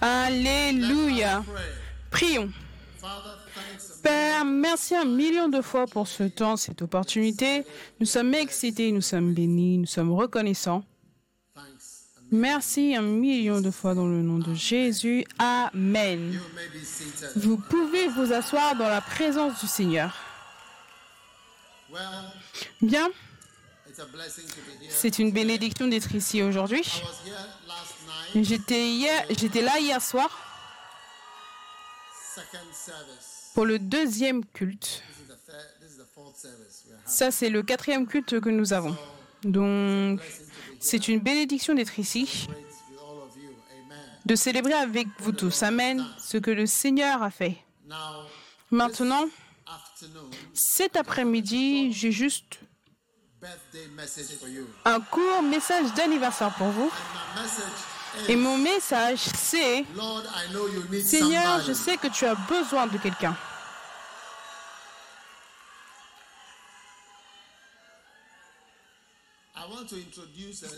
Alléluia. Pray. Prions. Père, merci un million de fois pour ce temps, cette opportunité. Nous sommes excités, nous sommes bénis, nous sommes reconnaissants. Merci un million de fois dans le nom de Jésus. Amen. Vous pouvez vous asseoir dans la présence du Seigneur. Bien, c'est une bénédiction d'être ici aujourd'hui. J'étais hier, j'étais là hier soir pour le deuxième culte. Ça, c'est le quatrième culte que nous avons. Donc, c'est une bénédiction d'être ici, de célébrer avec vous tous. Amen. Ce que le Seigneur a fait. Maintenant, cet après-midi, j'ai juste birthday message for you. Un court message d'anniversaire pour vous. Et mon message, c'est Seigneur, je sais que tu as besoin de quelqu'un.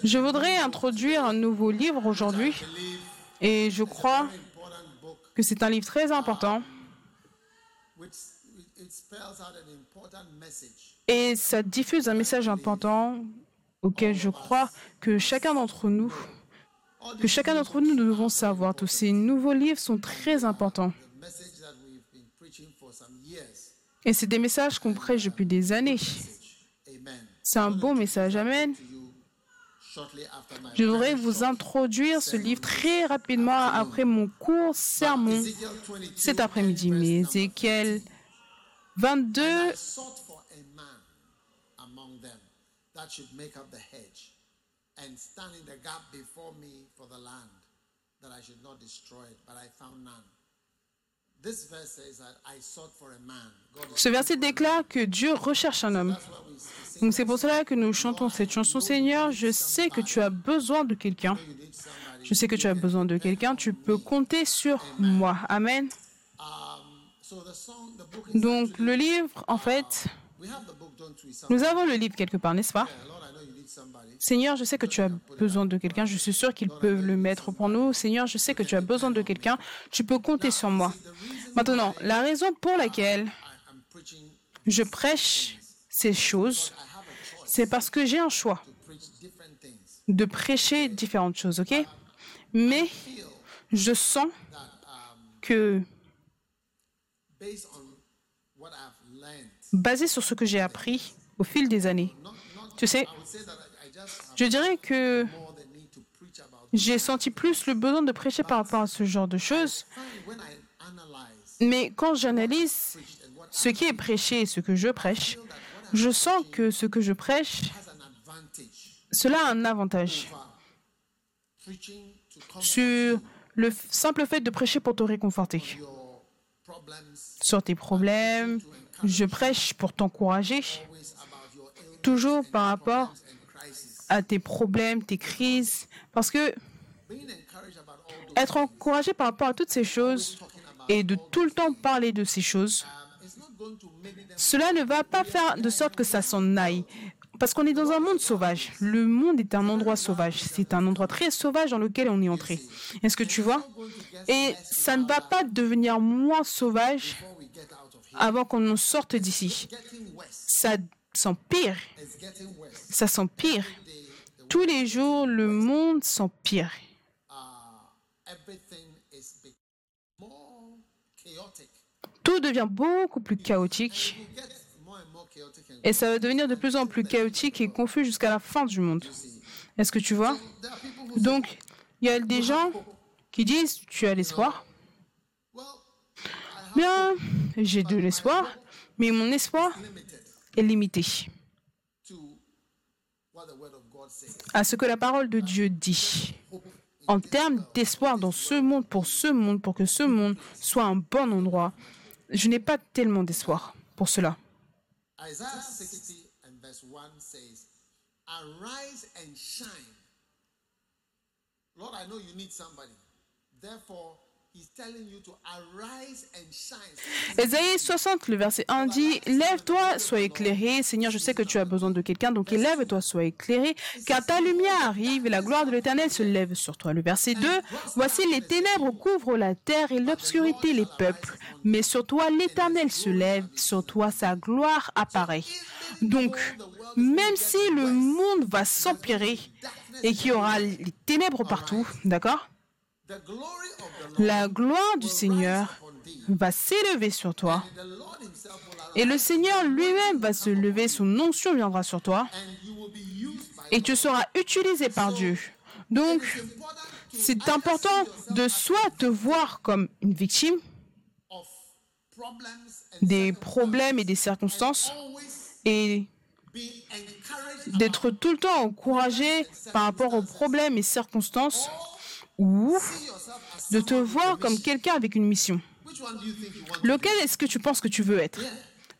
Je voudrais introduire un nouveau livre aujourd'hui. et je crois que c'est un livre très important et ça diffuse un message important auquel je crois que chacun d'entre nous, que chacun d'entre nous, nous devons savoir. Tous ces nouveaux livres sont très importants et c'est des messages qu'on prêche depuis des années. C'est un beau message. Amen. Je voudrais vous introduire ce livre très rapidement après mon court sermon Ezekiel 22, cet après-midi. Mais Ézéchiel 22, I sought for a man among them that should make up the hedge and stand in the gap before me for the land, that I should not destroy it, but I found none. This verse says that I sought for a man. God is ce verset déclare que Dieu recherche un homme. Donc c'est pour cela que nous chantons cette chanson. Seigneur, je sais que tu as besoin de quelqu'un. Je sais que tu as besoin de quelqu'un. Tu peux compter sur moi. Amen. Um, Donc le livre, en fait, nous avons le livre quelque part, n'est-ce pas? Seigneur, je sais que tu as besoin de quelqu'un. Je suis sûr qu'ils peuvent le mettre pour nous. Seigneur, je sais que tu as besoin de quelqu'un. Tu peux compter sur moi. Maintenant, la raison pour laquelle je prêche ces choses, I have a choice c'est parce que j'ai un choix to preach different things. de prêcher différentes choses, ok? Mais je sens um, que, basé sur ce que j'ai appris au fil des années, tu sais, je dirais que j'ai senti plus le besoin de prêcher par rapport à ce genre de choses. Mais quand j'analyse ce qui est prêché et ce que je prêche, je sens que ce que je prêche, cela a un avantage sur le simple fait de prêcher pour te réconforter. Sur tes problèmes, je prêche pour t'encourager, toujours par rapport à tes problèmes, tes crises. Parce que être encouragé par rapport à toutes ces choses et de tout le temps parler de ces choses, cela ne va pas faire de sorte que ça s'en aille. Parce qu'on est dans un monde sauvage. Le monde est un endroit sauvage. C'est un endroit très sauvage dans lequel on est entré. Est-ce que tu vois? Et ça ne va pas devenir moins sauvage avant qu'on en sorte d'ici. Ça s'empire. Ça s'empire. Tous les jours, le monde s'empire. Tout devient beaucoup plus chaotique. Et ça va devenir de plus en plus chaotique et confus jusqu'à la fin du monde. Est-ce que tu vois? Donc, il y a des gens qui disent, tu as l'espoir. Bien, j'ai de l'espoir, mais mon espoir est limité à ce que la parole de Dieu dit. En termes d'espoir dans ce monde, pour ce monde, pour que ce monde soit un bon endroit, je n'ai pas tellement d'espoir pour cela. Isaiah 60 and verse 1 says, Arise and shine. Lord, Ésaïe 60, le verset 1 dit, Lève-toi, sois éclairé. Seigneur, je sais que tu as besoin de quelqu'un, donc élève-toi, sois éclairé, car ta lumière arrive et la gloire de l'Éternel se lève sur toi. Le verset 2, Voici les ténèbres couvrent la terre et l'obscurité les peuples, mais sur toi l'Éternel se lève, sur toi sa gloire apparaît. Donc, même si le monde va s'empirer et qu'il y aura les ténèbres partout, d'accord? La gloire du Seigneur va s'élever sur toi. Et le Seigneur lui-même va se lever, son onction viendra sur toi. Et tu seras utilisé par Dieu. Donc, c'est important de soit te voir comme une victime des problèmes et des circonstances et d'être tout le temps encouragé par rapport aux problèmes et circonstances ou de te voir comme quelqu'un avec une mission. Lequel est-ce que tu penses que tu veux être?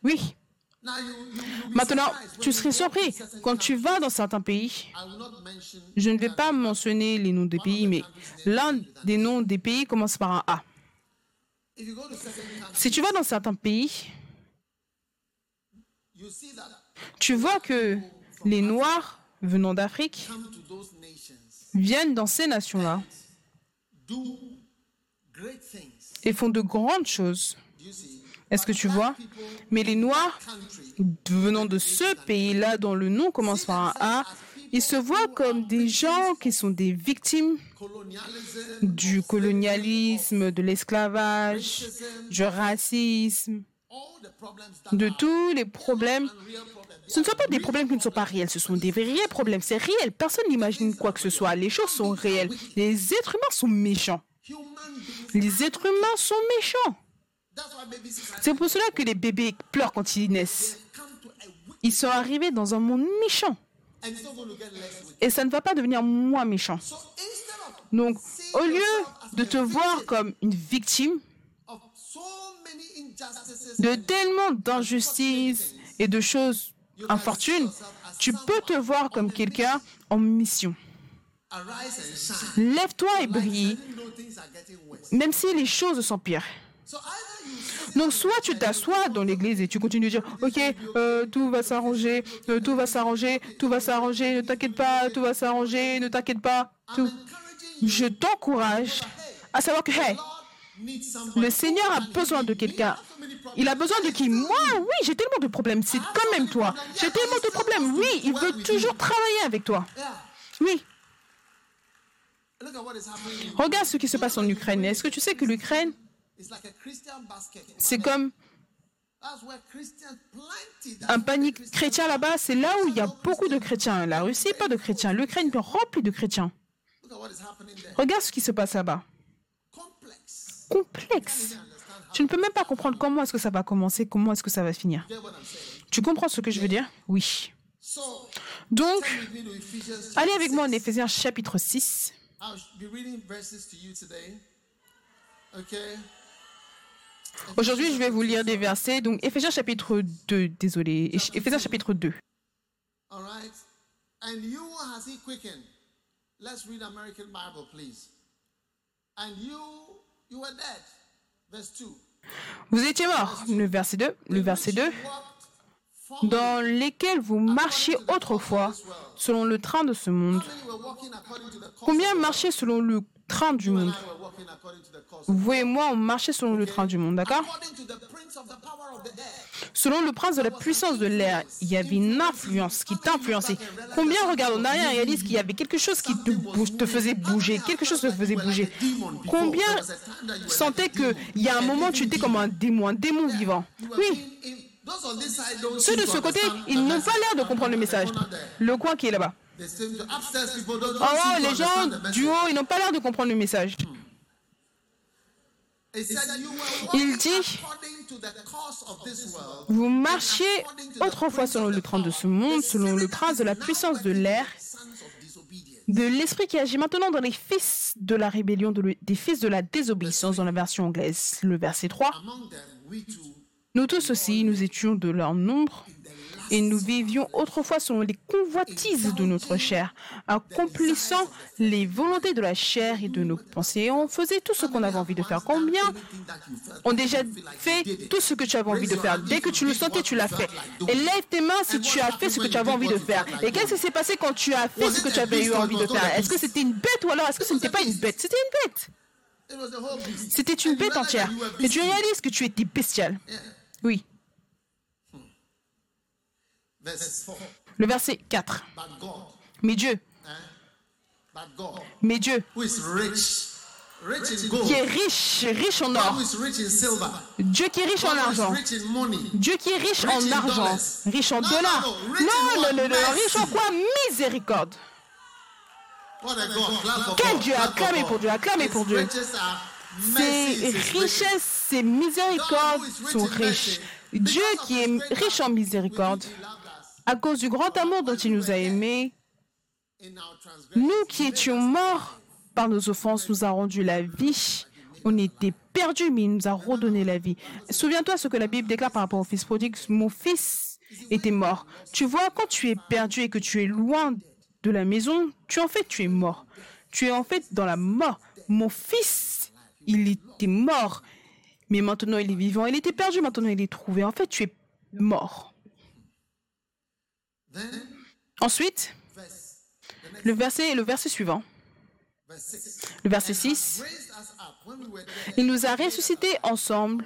Oui. Maintenant, tu serais surpris quand tu vas dans certains pays. Je ne vais pas mentionner les noms des pays, mais l'un des noms des pays commence par un A. Si tu vas dans certains pays, tu vois que les Noirs venant d'Afrique viennent dans ces nations-là et font de grandes choses. Est-ce que tu vois? Mais les Noirs, venant de ce pays-là, dont le nom commence par un A, ils se voient comme des gens qui sont des victimes du colonialisme, de l'esclavage, du racisme, de tous les problèmes. Ce ne sont pas des problèmes qui ne sont pas réels, ce sont des vrais problèmes. C'est réel, personne n'imagine quoi que ce soit. Les choses sont réelles. Les êtres humains sont méchants. Les êtres humains sont méchants. C'est pour cela que les bébés pleurent quand ils naissent. Ils sont arrivés dans un monde méchant. Et ça ne va pas devenir moins méchant. Donc, au lieu de te voir comme une victime de tellement d'injustices et de choses infortunes, tu peux te voir comme quelqu'un en mission. Lève-toi et brille, même si les choses s'empirent. Donc, soit tu t'assois dans l'église et tu continues de dire, OK, euh, tout va s'arranger, euh, tout va s'arranger, tout va s'arranger, ne t'inquiète pas, tout va s'arranger, ne t'inquiète pas. Tout. Je t'encourage à savoir que, hey, le Seigneur a besoin de quelqu'un. Il a besoin de qui? Moi, oui, j'ai tellement de problèmes. C'est quand même toi. J'ai tellement de problèmes. Oui, il veut toujours travailler avec toi. Oui. Regarde ce qui se passe en Ukraine. Est-ce que tu sais que l'Ukraine, c'est comme un panier chrétien là-bas, c'est là où il y a beaucoup de chrétiens. La Russie, pas de chrétiens. L'Ukraine est remplie de chrétiens. Regarde ce qui se passe là-bas. Complexe. Tu ne peux même pas comprendre comment est-ce que ça va commencer, comment est-ce que ça va finir. Tu comprends ce que je veux dire? Oui. Donc, allez avec moi en Éphésiens chapitre 6. Aujourd'hui, je vais vous lire des versets. Donc, Éphésiens chapitre 2, désolé. Éphésiens chapitre 2. All right? And you has he quickened. Let's read American Bible, please. And you, you were dead. Verse 2. Vous étiez mort. Le verset 2. Le verset 2 dans lesquels vous marchiez autrefois selon le train de ce monde. Combien marchaient selon le train du monde Vous et moi, on marchait selon le train du monde, d'accord Selon le prince de la puissance de l'air, il y avait une influence qui t'influençait. Combien regardent en arrière et réalisent qu'il y avait quelque chose qui te, faisait bouger, quelque chose te faisait bouger Combien sentaient qu'il y a un moment tu étais comme un démon, un démon vivant Oui, ceux de ce côté, ils n'ont pas l'air de comprendre le message. Le coin qui est là-bas. Oh, les gens du haut, ils n'ont pas l'air de comprendre le message. Il dit, vous marchiez autrefois selon le train de ce monde, selon le prince de la puissance de l'air, de l'esprit qui agit maintenant dans les fils de la rébellion, des fils de la désobéissance dans la version anglaise. Le verset 3. Nous tous aussi, nous étions de leur nombre Et nous vivions autrefois selon les convoitises de notre chair, accomplissant les volontés de la chair et de nos pensées. On faisait tout ce qu'on avait envie de faire. Combien ont déjà fait tout ce que tu avais envie de faire? Dès que tu le sentais, tu l'as fait. Et lève tes mains si tu as fait ce que tu avais envie de faire. Et qu'est-ce qui s'est passé quand tu as fait ce que tu avais eu envie de faire? Est-ce que c'était une bête ou alors est-ce que ce n'était pas une bête? C'était une bête. C'était une bête entière. Et tu réalises que tu étais bestial. Oui. Le verset 4. Mais Dieu, mais Dieu, qui est riche, riche en or, Dieu qui est riche en argent, Dieu qui est riche en argent, riche en dollars, non, non, non, non, riche en quoi? Miséricorde. Quel Dieu Acclamez pour Dieu, acclamez pour Dieu. Ses richesses, ses miséricordes sont riches. Dieu qui est riche en miséricorde, à cause du grand amour dont il nous a aimés, nous qui étions morts par nos offenses, nous a rendu la vie. On était perdus, mais il nous a redonné la vie. Souviens-toi ce que la Bible déclare par rapport au fils prodigue. Mon fils était mort. Tu vois, quand tu es perdu et que tu es loin de la maison, tu en fait, tu es mort. Tu es en fait dans la mort. Mon fils, il était mort, mais maintenant il est vivant. Il était perdu, maintenant il est trouvé. En fait, tu es mort. Ensuite, le verset, le verset suivant. Le verset 6. Il nous a ressuscités ensemble.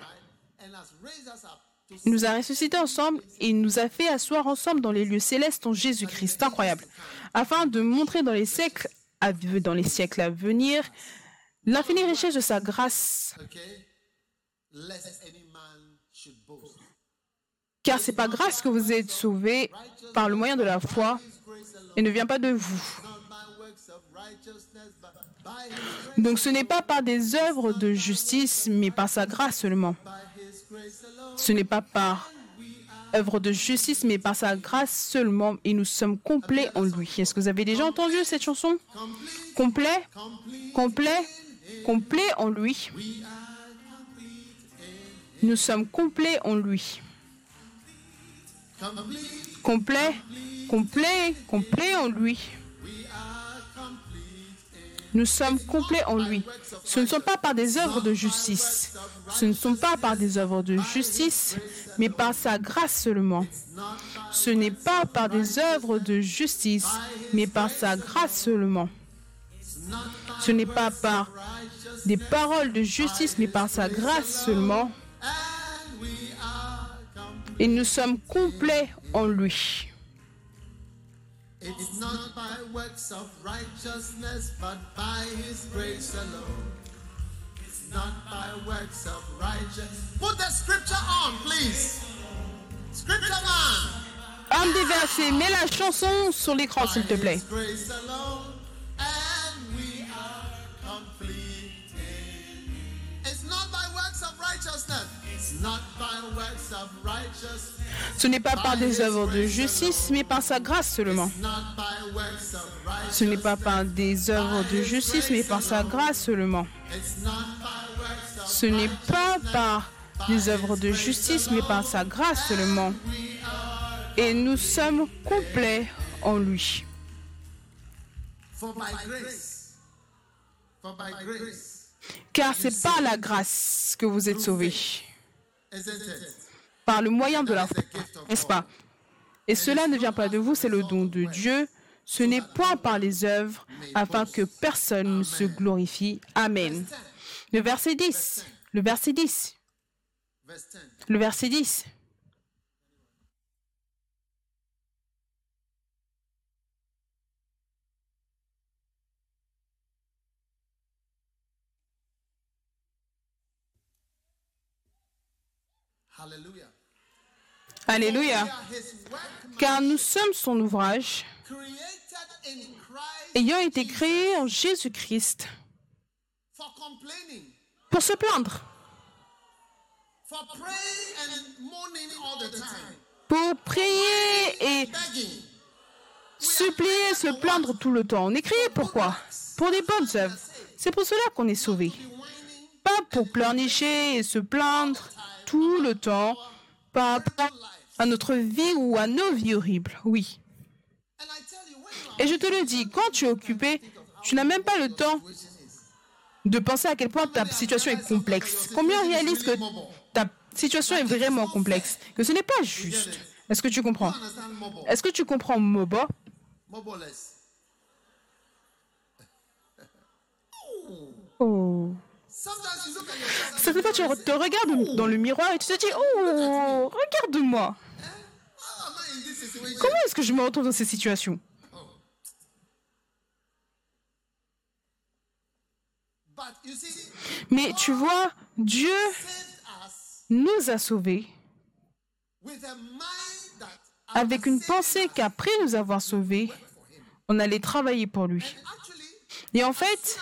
Il nous a ressuscités ensemble et il nous a fait asseoir ensemble dans les lieux célestes en Jésus-Christ. Incroyable. Afin de montrer dans les siècles à, dans les siècles à venir l'infinie richesse de sa grâce. Car c'est par grâce que vous êtes sauvés par le moyen de la foi et ne vient pas de vous. Donc ce n'est pas par des œuvres de justice, mais par sa grâce seulement. Ce n'est pas par œuvre de justice, mais par sa grâce seulement, et nous sommes complets en lui. Est-ce que vous avez déjà entendu cette chanson? Complet, complet, complet en lui. Nous sommes complets en lui. Complet, complet, complet en lui. Nous sommes complets en lui. Ce ne sont pas par des œuvres de justice. Ce ne sont pas par des œuvres de justice, mais par sa grâce seulement. Ce n'est pas par des œuvres de justice, mais par sa grâce seulement. Ce n'est pas par des paroles de justice, mais par sa grâce seulement. Et nous sommes complets en lui. It's not by works of righteousness, but by His grace alone. It's not by works of righteousness. Put the scripture on, please. Scripture on. Un des versets, mets la chanson sur l'écran, s'il te plaît. Ce n'est pas par des œuvres de justice, mais par sa grâce seulement. Ce n'est pas par des œuvres de justice, mais par sa grâce seulement. Ce n'est pas par des œuvres de justice, mais par sa grâce seulement. Et nous sommes complets en lui. Car c'est par la grâce que vous êtes sauvés par le moyen de la foi, n'est-ce pas? Et cela ne vient pas de vous, c'est le don de Dieu. Ce n'est point par les œuvres, afin que personne ne se glorifie. Amen. Le verset 10. Le verset 10. Le verset 10. Alléluia. Car nous sommes son ouvrage, ayant été créés en Jésus-Christ. Pour se plaindre, pour prier et supplier, se plaindre tout le temps. On est créé pourquoi? Pour des bonnes œuvres. C'est pour cela qu'on est sauvé. Pas pour pleurnicher et se plaindre tout le temps par à notre vie ou à nos vies horribles. Oui. Et je te le dis, quand tu es occupé, tu n'as même pas le temps de penser à quel point ta situation est complexe. Combien réalisent que ta situation est vraiment complexe, que ce n'est pas juste. Est-ce que tu comprends? Est-ce que tu comprends Mobo? Oh. Certaines fois, tu te regardes dans le miroir et tu te dis Oh, regarde-moi. Comment est-ce que je me retrouve dans ces situations? Mais tu vois, Dieu nous a sauvés avec une pensée qu'après nous avoir sauvés, on allait travailler pour lui. Et en fait,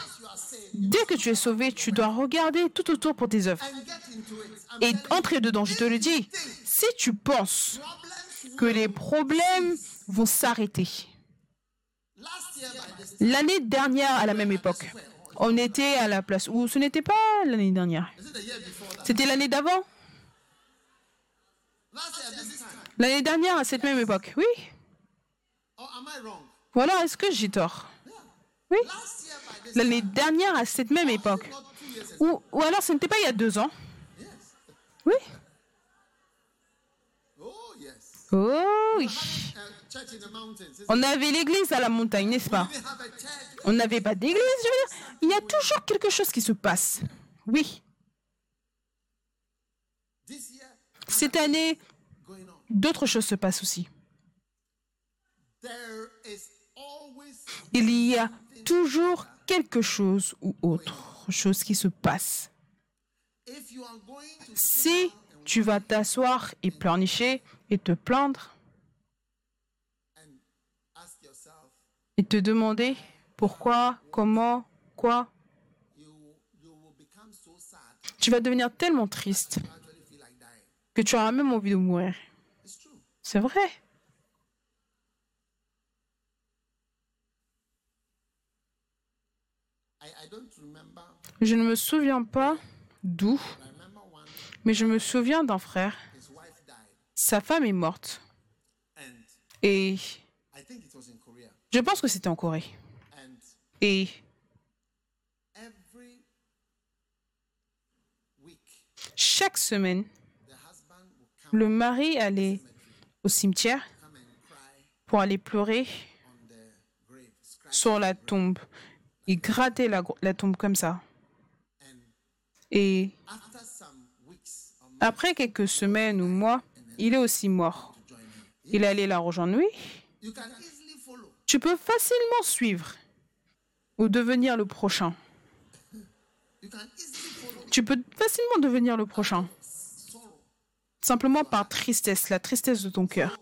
dès que tu es sauvé, tu dois regarder tout autour pour tes œuvres et entrer dedans. Je te le dis, si tu penses que les problèmes vont s'arrêter, l'année dernière à la même époque, on était à la place où ce n'était pas l'année dernière, c'était l'année d'avant. L'année dernière à cette même époque, oui. Voilà, est-ce que j'ai tort? L'année dernière à cette même époque. Ou, alors ce n'était pas il y a deux ans. Oui. Oh oui. On avait l'église à la montagne, n'est-ce pas? On n'avait pas d'église. Il y a toujours quelque chose qui se passe. Oui. Cette année, d'autres choses se passent aussi. Il y a toujours quelque chose ou autre chose qui se passe. Si tu vas t'asseoir et pleurnicher et te plaindre et te demander pourquoi, comment, quoi, tu vas devenir tellement triste que tu auras même envie de mourir. C'est vrai. I, I don't remember. Je ne me souviens pas d'où, mais je me souviens d'un frère. Sa femme est morte. Et je pense que c'était en Corée. Et chaque semaine, le mari allait au cimetière pour aller pleurer sur la tombe. Il grattait la, tombe comme ça. Et après quelques semaines ou mois, il est aussi mort. Il allait la rejoindre. Oui, tu peux facilement suivre ou devenir le prochain. Tu peux facilement devenir le prochain, simplement par tristesse, la tristesse de ton cœur.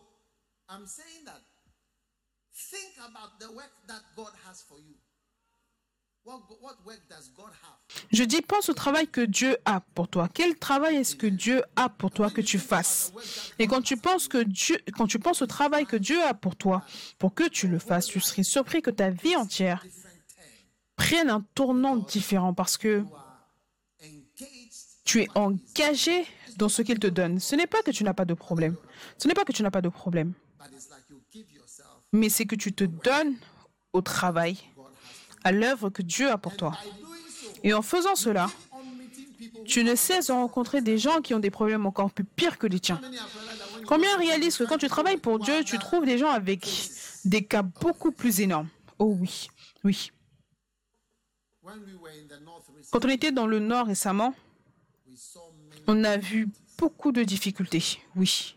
Je dis, pense au travail que Dieu a pour toi. Quel travail est-ce que Dieu a pour toi que tu fasses? Et quand tu penses que Dieu, quand tu penses au travail que Dieu a pour toi, pour que tu le fasses, tu serais surpris que ta vie entière prenne un tournant différent parce que tu es engagé dans ce qu'il te donne. Ce n'est pas que tu n'as pas de problème. Ce n'est pas que tu n'as pas de problème, mais c'est que tu te donnes au travail. À l'œuvre que Dieu a pour toi. Et en faisant cela, tu ne cesses de rencontrer des gens qui ont des problèmes encore plus pires que les tiens. Combien réalisent que quand tu travailles pour Dieu, tu trouves des gens avec des cas beaucoup plus énormes? Oh oui, oui. Quand on était dans le Nord récemment, on a vu beaucoup de difficultés. Oui.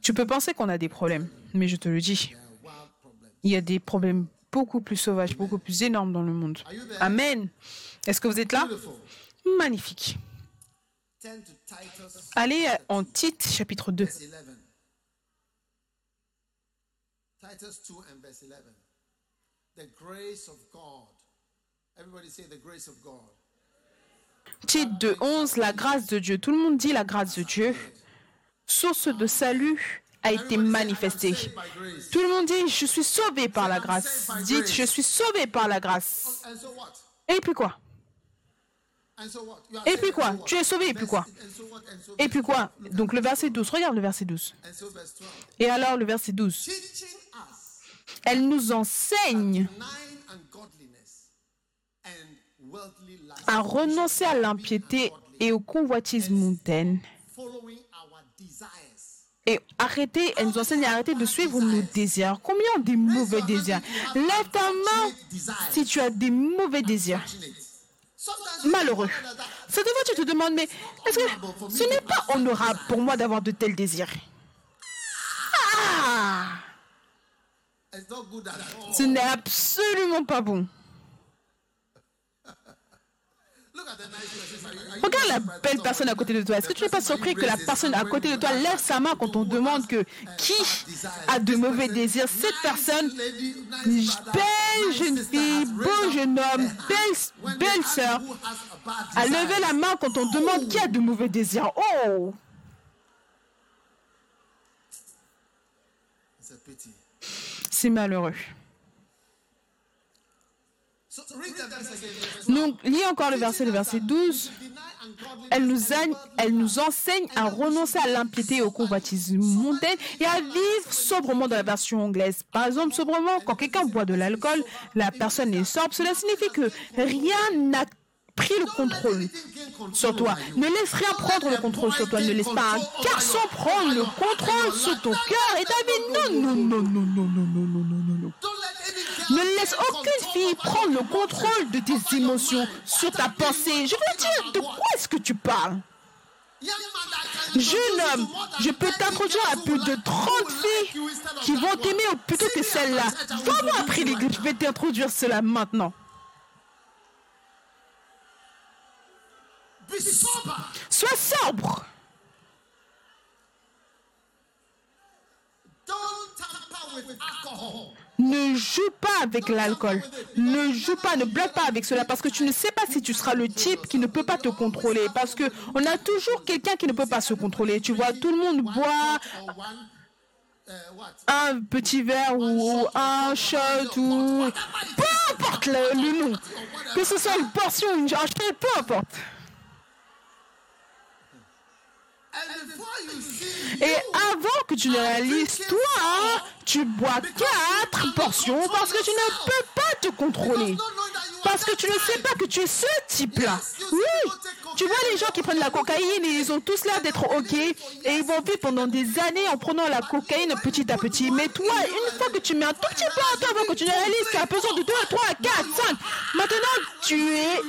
Tu peux penser qu'on a des problèmes, mais je te le dis, il y a des problèmes beaucoup plus sauvages, beaucoup plus énormes dans le monde. Amen. Est-ce que vous êtes là? Magnifique. Allez en Tite, chapitre 2. verse 11. Titus 2 and verse 11. The grace of God. Everybody say the grace of God. Tite 2, 11, la grâce de Dieu. Tout le monde dit la grâce de Dieu. Source de salut a été grace. Tout le monde dit, je suis sauvé par la grâce. Dites, je suis sauvé par la grâce. Et puis quoi? Et puis quoi? Tu es sauvé, et puis quoi? Et puis quoi? Donc le verset 12, regarde le verset 12. And so verse 12. Et alors le verset 12, Teaching us elle nous enseigne à renoncer à l'impiété et aux convoitises mondaines. Et arrêter, elle nous enseigne à arrêter de suivre nos désirs. Combien ont des mauvais désirs? Lève ta main si tu as des mauvais désirs. Malheureux. Cette fois, tu te demandes, mais est-ce que ce n'est pas honorable pour moi d'avoir de tels désirs? Ah. Ce n'est absolument pas bon. Look at the nice person. Are you- are you Regarde la belle personne à côté de toi. Est-ce que tu n'es pas surpris que la personne à côté de toi lève sa main quand on demande que qui a de mauvais désirs? Cette personne, belle jeune fille, beau jeune homme, belle, belle sœur, a levé la main quand on demande qui a de mauvais désirs. Oh. C'est malheureux. So read the verse again. verse Donc, lis encore le verset, le verset 12. Deny ungodliness Elle nous, enseigne à renoncer à l'impiété et aux convoitises mondaines et à vivre sobrement dans la version anglaise. Par exemple, sobrement, quand quelqu'un boit de l'alcool, la personne est sobre. Cela signifie que rien n'a pris le contrôle sur toi. Ne laisse rien prendre le contrôle sur toi. Ne laisse pas un garçon prendre le contrôle sur ton cœur et ta vie. Non, non, non, non, non, non, non, non, non, ne laisse aucune fille prendre le contrôle de tes émotions, sur ta pensée. Je veux dire, de quoi est-ce que tu parles? Jeune homme, je peux t'introduire à plus de 30 filles qui vont t'aimer plutôt que celle-là. Vraiment après les je vais t'introduire cela maintenant. Sois sobre. Ne joue pas avec l'alcool. Ne joue pas, ne blague pas avec cela parce que tu ne sais pas si tu seras le type qui ne peut pas te contrôler. Parce que on a toujours quelqu'un qui ne peut pas se contrôler. Tu vois, tout le monde boit un petit verre ou un shot ou peu importe le, nom. Que ce soit une portion, une un shot, peu importe. And before you see, Et avant que tu ne réalises, toi, tu bois quatre portions parce que tu ne peux pas te contrôler. Parce que tu ne sais pas que tu es ce type-là. Oui, tu vois les gens qui prennent la cocaïne et ils ont tous l'air d'être OK et ils vont vivre pendant des années en prenant la cocaïne petit à petit. Mais toi, une fois que tu mets un tout petit peu en toi avant que tu ne réalises tu as besoin de 2, 3, 4, 5, maintenant tu es.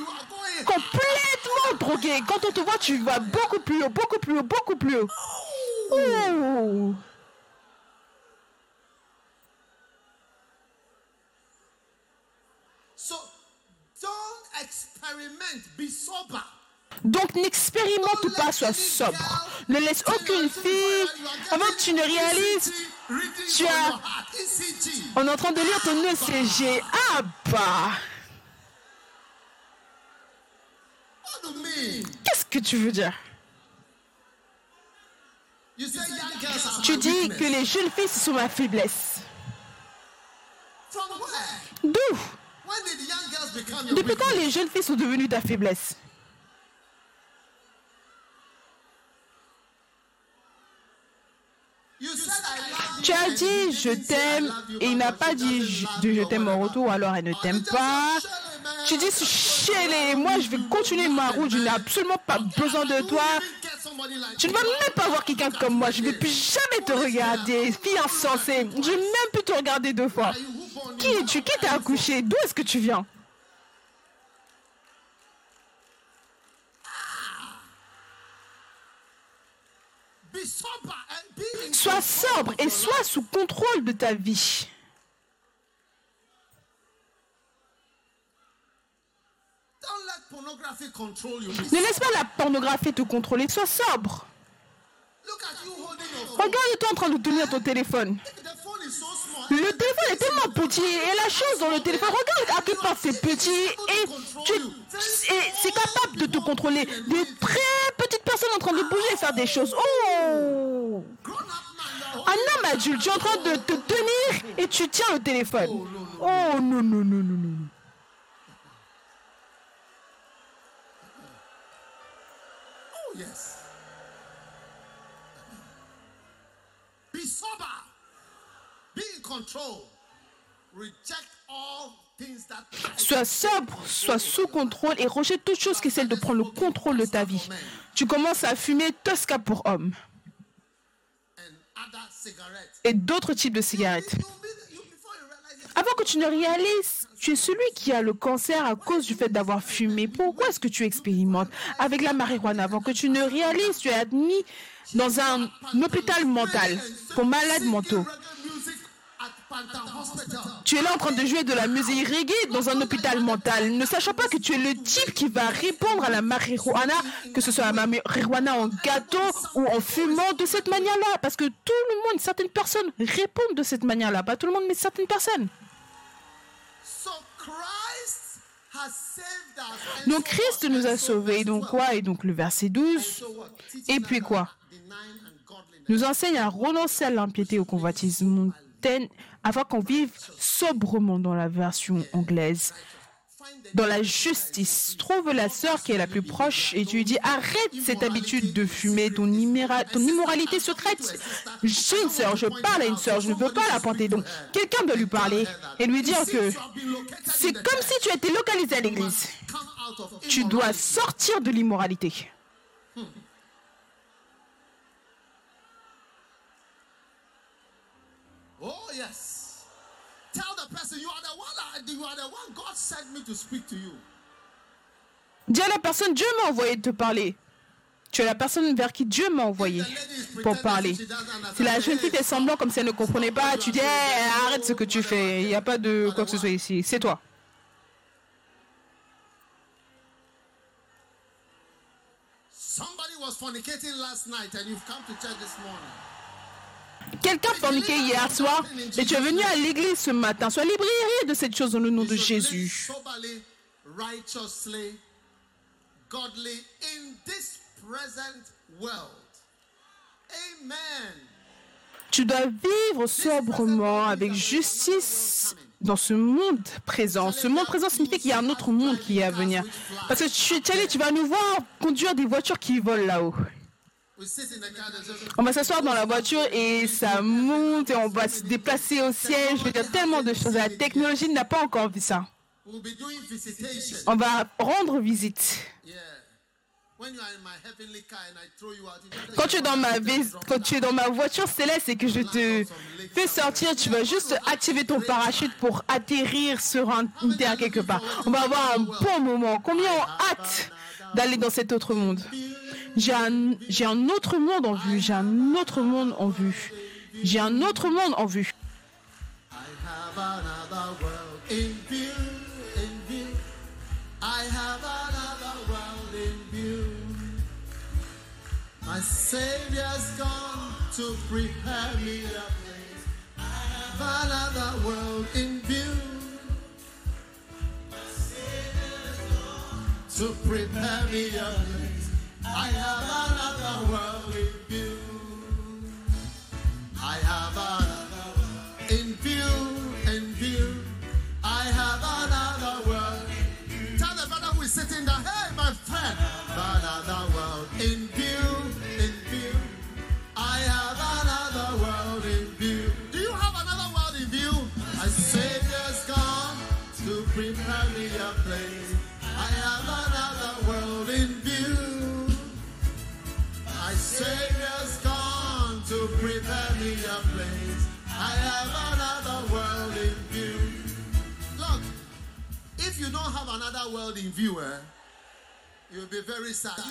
Complètement drogué. Quand on te voit, tu vas beaucoup plus haut, beaucoup plus haut, beaucoup plus haut. Oh. So don't experiment. Be sober. Donc n'expérimente pas, sois sobre. Ne laisse aucune fille, avant que tu ne réalises, tu as- on est en train de lire ton ECG. Ah bah, Qu'est-ce que tu veux dire? Tu dis que les jeunes filles sont ma faiblesse. D'où? Depuis quand les jeunes filles sont devenues ta faiblesse? Tu as dit je t'aime et il n'a pas dit je, t'aime en retour, alors elle ne t'aime pas said, "Shirley, man, Tu dis chez moi je vais continuer ma route, je n'ai absolument pas besoin de toi. Tu ne vas même pas voir quelqu'un comme moi, je ne vais plus jamais te regarder, fille insensée. Je ne vais même plus te regarder deux fois. Qui es-tu? Qui t'a accouché? D'où est-ce que tu viens? Sois sobre et sois sous contrôle de ta vie. Don't let pornography control you. Ne laisse pas la pornographie te contrôler, sois sobre. Regarde-toi en train de tenir ton téléphone. Le téléphone est tellement petit et la chose dans le téléphone, regarde à quel point c'est petit et tu et c'est capable de te contrôler. Des très petites personnes en train de bouger et faire des choses. Oh Un homme adulte, tu es en train de te tenir et tu tiens le téléphone. Oh non, non, non, non, non. Be sober. Be in control. Reject all things that... Sois sobre, sois sous contrôle et rejette toute chose qui est celle de prendre le contrôle de ta vie. Tu commences à fumer Tosca pour homme et d'autres types de cigarettes. Avant que tu ne réalises tu es celui qui a le cancer à cause du fait d'avoir fumé. Pourquoi est-ce que tu expérimentes avec la marijuana Avant que tu ne réalises, tu es admis dans un hôpital mental pour malades mentaux? Tu es là en train de jouer de la musique reggae dans un hôpital mental, ne sachant pas que tu es le type qui va répondre à la marijuana, que ce soit la marijuana en gâteau ou en fumant de cette manière-là. Parce que tout le monde, certaines personnes répondent de cette manière-là. Pas tout le monde, mais certaines personnes. So Christ has saved us. And Donc Christ nous a sauvés. Donc 12. quoi? Et donc le verset 12 So what? Teaching Et puis quoi? nous enseigne à renoncer à l'impiété au convoitisme mondaine afin qu'on vive sobrement dans la version anglaise. Dans la justice, trouve la sœur qui est la plus proche et tu lui dis arrête cette habitude de fumer, ton, ton immoralité secrète. Suis une sœur, je parle à une sœur, je ne veux pas la pointer. Donc quelqu'un doit lui parler et lui dire que c'est comme si tu étais localisé à l'église. Tu dois sortir de l'immoralité. Oh. Dis à la personne, Dieu m'a envoyé de te parler. Tu es la personne vers qui Dieu m'a envoyé pour parler. Si la jeune fille fait semblant comme si elle ne comprenait pas, tu dis Hey, arrête ce que tu fais, il n'y a pas de quoi que ce soit ici, c'est toi. Somebody was fornicating last night and you've come to church this morning. Quelqu'un forniquait hier soir et tu es venu à l'église ce matin. Sois libéré de cette chose dans le nom de Jésus. Tu dois vivre sobrement avec justice dans ce monde présent. Ce monde présent signifie qu'il y a un autre monde qui est à venir. Parce que tu, tu, allé, tu vas nous voir conduire des voitures qui volent là-haut. On va s'asseoir dans la voiture et ça monte et on va se déplacer au siège. Je veux dire tellement de choses. La technologie n'a pas encore vu ça. On va rendre visite. Quand tu es dans ma, voiture céleste et que je te fais sortir, tu vas juste activer ton parachute pour atterrir sur un, une terre quelque part. On va avoir un bon moment. Combien ont hâte d'aller dans cet autre monde? J'ai un, un autre monde en vue. J'ai un autre monde en vue. J'ai un autre monde en vue. I have another world in view, in view. I have another world in view. My Savior's gone to prepare me a place. I have another world. I have another world in view. In view. I have another world. Tell the brother who is sitting there,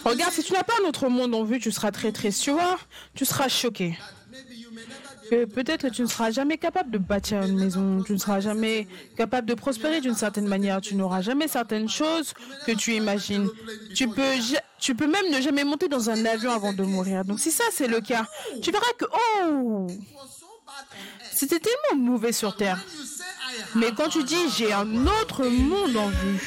Regarde, si tu n'as pas un autre monde en vue, tu seras très. Tu vois, tu seras choqué. Peut-être que tu ne seras jamais capable de bâtir une maison, tu ne seras jamais capable de prospérer d'une certaine manière, tu n'auras jamais certaines choses que tu imagines. Tu peux, tu peux même ne jamais monter dans un avion avant de mourir. Donc si ça c'est le cas, tu verras que oh, c'était tellement mauvais sur Terre. Mais quand tu dis j'ai un autre monde en vue,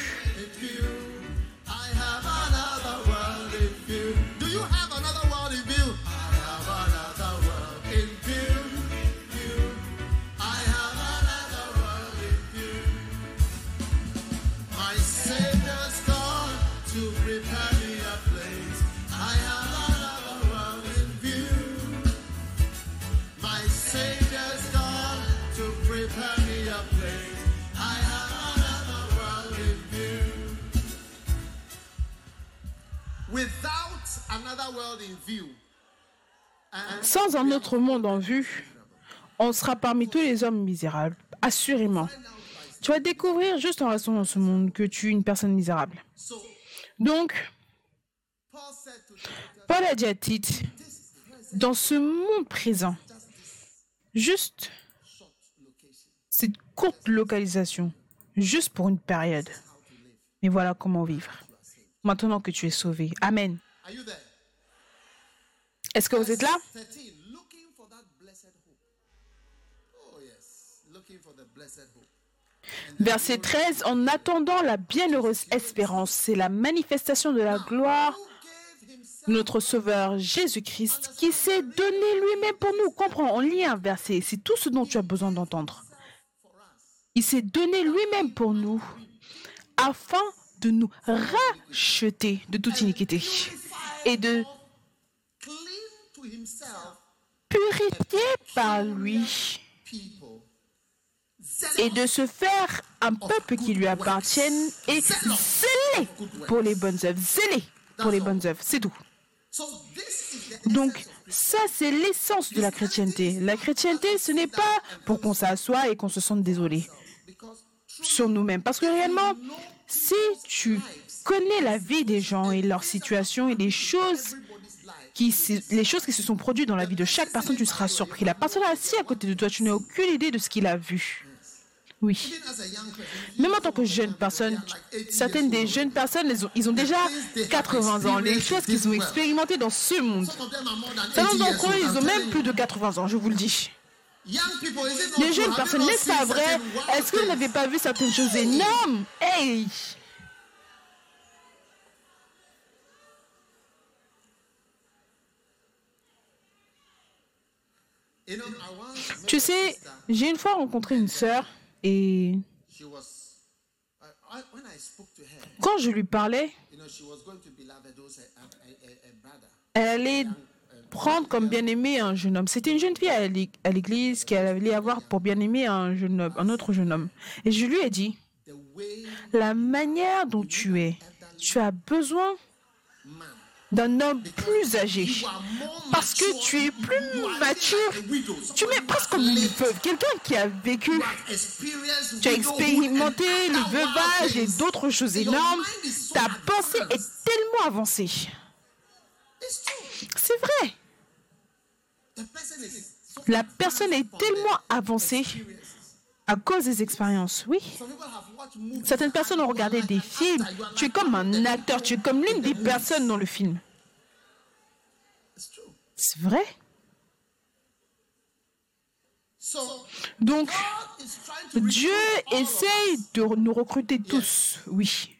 Sans un autre monde en vue, on sera parmi tous les hommes misérables, assurément. Tu vas découvrir juste en restant dans ce monde que tu es une personne misérable. Donc, Paul a dit à Tite, dans ce monde présent, juste cette courte localisation, juste pour une période. Mais voilà comment vivre. Maintenant que tu es sauvé. Amen. Are you there? Est-ce que vous êtes là? 13, looking for that blessed hope. Oh. Verset 13, en attendant la bienheureuse espérance, c'est la manifestation de la gloire notre Sauveur Jésus-Christ qui s'est donné lui-même pour nous. Comprends, on lit un verset, c'est tout ce dont tu as besoin d'entendre. Il s'est donné lui-même pour nous afin de nous racheter de toute iniquité et de purifier par lui et de se faire un peuple qui lui appartienne et zélé pour les bonnes œuvres. Zélé pour les bonnes œuvres, c'est tout. Donc, ça, c'est l'essence de la chrétienté. La chrétienté, ce n'est pas pour qu'on s'assoie et qu'on se sente désolé sur nous-mêmes. Parce que réellement, si tu connais la vie des gens et leur situation et les choses qui, les choses qui se sont produites dans la vie de chaque personne, tu seras surpris. La personne assise à côté de toi, tu n'as aucune idée de ce qu'il a vu. Oui. Même en tant que jeune personne, certaines des jeunes personnes, ils ont déjà 80 ans. Les choses qu'ils ont expérimentées dans ce monde. some of them are more than 80 Certains d'entre eux, ils ont même plus de 80 ans, je vous le dis. Les jeunes personnes, n'est-ce pas vrai? Est-ce que vous n'avez pas vu certaines choses énormes? Hey You know, I once met Tu sais, j'ai une fois rencontré une sœur et quand je lui parlais, elle allait prendre comme bien-aimé un jeune homme. C'était une jeune fille à l'é- à l'église qui allait avoir pour bien-aimé un, un autre jeune homme. Et je lui ai dit, la manière dont tu es, tu as besoin. D'un homme plus âgé. Parce que tu es plus mature. Tu mets presque comme une veuve, quelqu'un qui a vécu Tu as expérimenté le veuvage et d'autres choses énormes. Ta pensée est tellement avancée. C'est vrai. La personne est tellement avancée. À cause des expériences. Oui. Certaines personnes ont regardé des films. Tu es comme un acteur, tu es comme l'une des personnes dans le film. C'est vrai. Donc, Dieu essaye de nous recruter tous. Oui.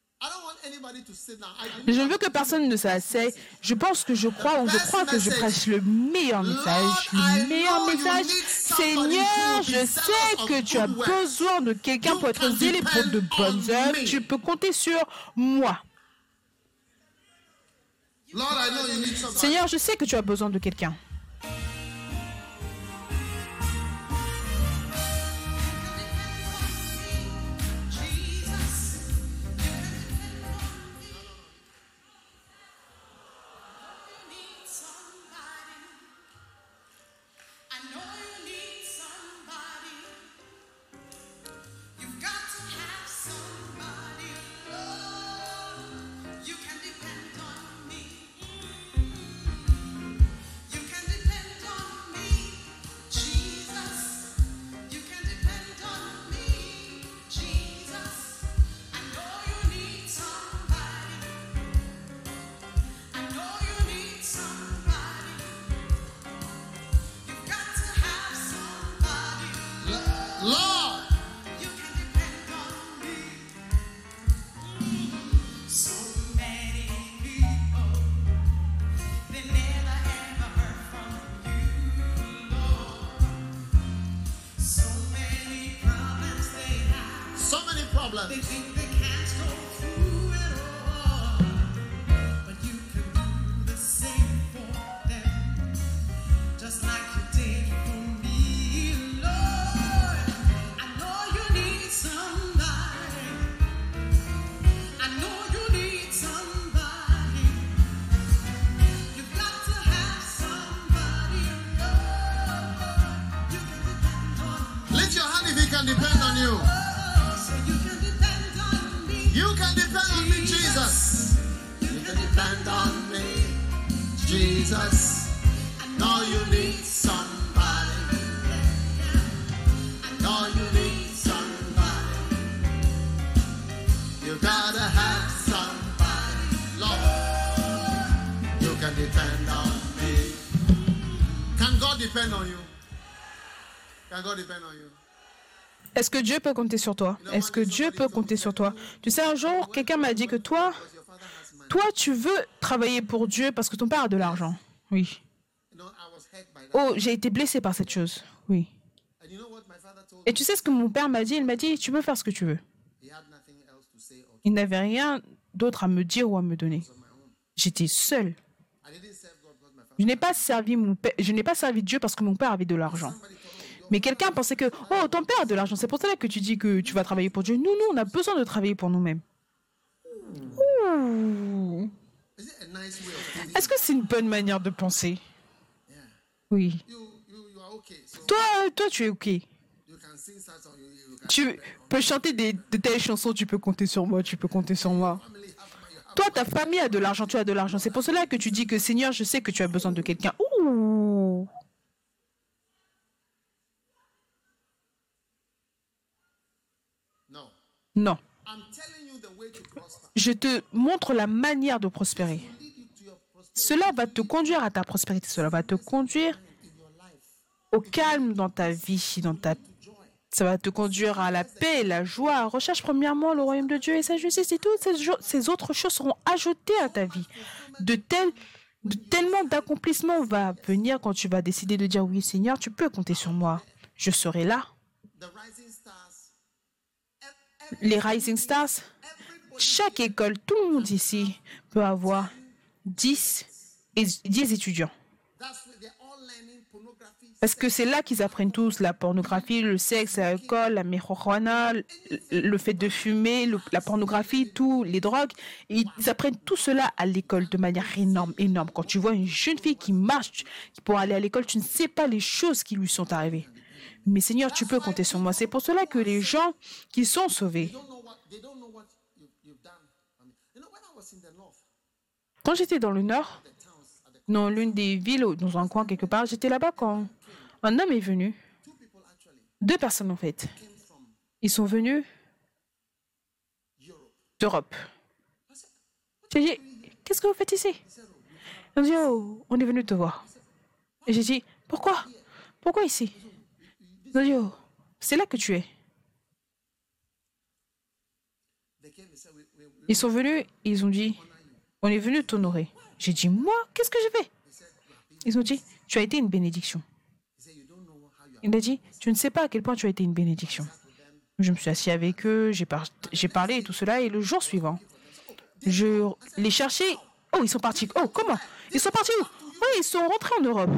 Je ne veux que personne ne s'asseye. Je pense que je crois ou je crois que je prêche le meilleur message. Le meilleur message. Seigneur, je sais que tu as besoin de quelqu'un pour être zélé pour de bonnes œuvres. Tu peux compter sur moi. Seigneur, je sais que tu as besoin de quelqu'un. You. You can depend on me. Jesus. You can depend on me, Jesus. No, you need somebody. No, you need somebody. You gotta have somebody. Lord, you can depend on me. Can God depend on you? Can God depend on you? Est-ce que Dieu peut compter sur toi? Est-ce que Dieu peut compter sur toi? Tu sais, un jour, quelqu'un m'a dit que toi, toi, tu veux travailler pour Dieu parce que ton père a de l'argent. Oui. Oh, j'ai été blessé par cette chose. Oui. Et tu sais ce que mon père m'a dit? Il m'a dit, tu peux faire ce que tu veux. Il n'avait rien d'autre à me dire ou à me donner. J'étais seul. Je n'ai pas servi mon père, je n'ai pas servi Dieu parce que mon père avait de l'argent. Mais quelqu'un pensait que oh ton père a de l'argent, c'est pour cela que tu dis que tu vas travailler pour Dieu. Nous, nous, on a besoin de travailler pour nous-mêmes. Est-ce que c'est une bonne manière de penser? Oui. Toi, toi, tu es ok. Tu peux chanter des, de telles chansons. Tu peux compter sur moi. Tu peux compter sur moi. Toi, ta famille a de l'argent. Tu as de l'argent. C'est pour cela que tu dis que Seigneur, je sais que tu as besoin de quelqu'un. Ouh. Non. Je te montre la manière de prospérer. Cela va te conduire à ta prospérité. Cela va te conduire au calme dans ta vie, dans ta ça va te conduire à la paix, la joie. Recherche premièrement le royaume de Dieu et sa justice et toutes ces, autres choses seront ajoutées à ta vie. De tel, de tellement d'accomplissement va venir quand tu vas décider de dire oui Seigneur, tu peux compter sur moi. Je serai là. Les Rising Stars, chaque école, tout le monde ici peut avoir 10, et 10 étudiants. Parce que c'est là qu'ils apprennent tous la pornographie, le sexe, l'alcool, la marijuana, le- fait de fumer, la pornographie, tout, les drogues. Ils apprennent tout cela à l'école de manière énorme, énorme. Quand tu vois une jeune fille qui marche pour aller à l'école, tu ne sais pas les choses qui lui sont arrivées. Mais Seigneur, tu peux compter sur moi. C'est pour cela que les gens qui sont sauvés, quand j'étais dans le nord, dans l'une des villes, dans un coin quelque part, j'étais là-bas quand un homme est venu. Deux personnes en fait. Ils sont venus Europe. d'Europe. J'ai dit, qu'est-ce que vous faites ici? Dit, oh, on est venu te voir. Et j'ai dit, pourquoi? Pourquoi ici Ils ont dit, oh, c'est là que tu es. Ils sont venus, ils ont dit, on est venu t'honorer. J'ai dit, moi, qu'est-ce que j'ai fait Ils ont dit, tu as été une bénédiction. Il a dit, tu ne sais pas à quel point tu as été une bénédiction. Je me suis assis avec eux, j'ai j'ai parlé et tout cela, et le jour suivant, je les cherchais. Oh, ils sont partis. Oh, comment? Ils sont partis où? Oui, ils sont rentrés en Europe.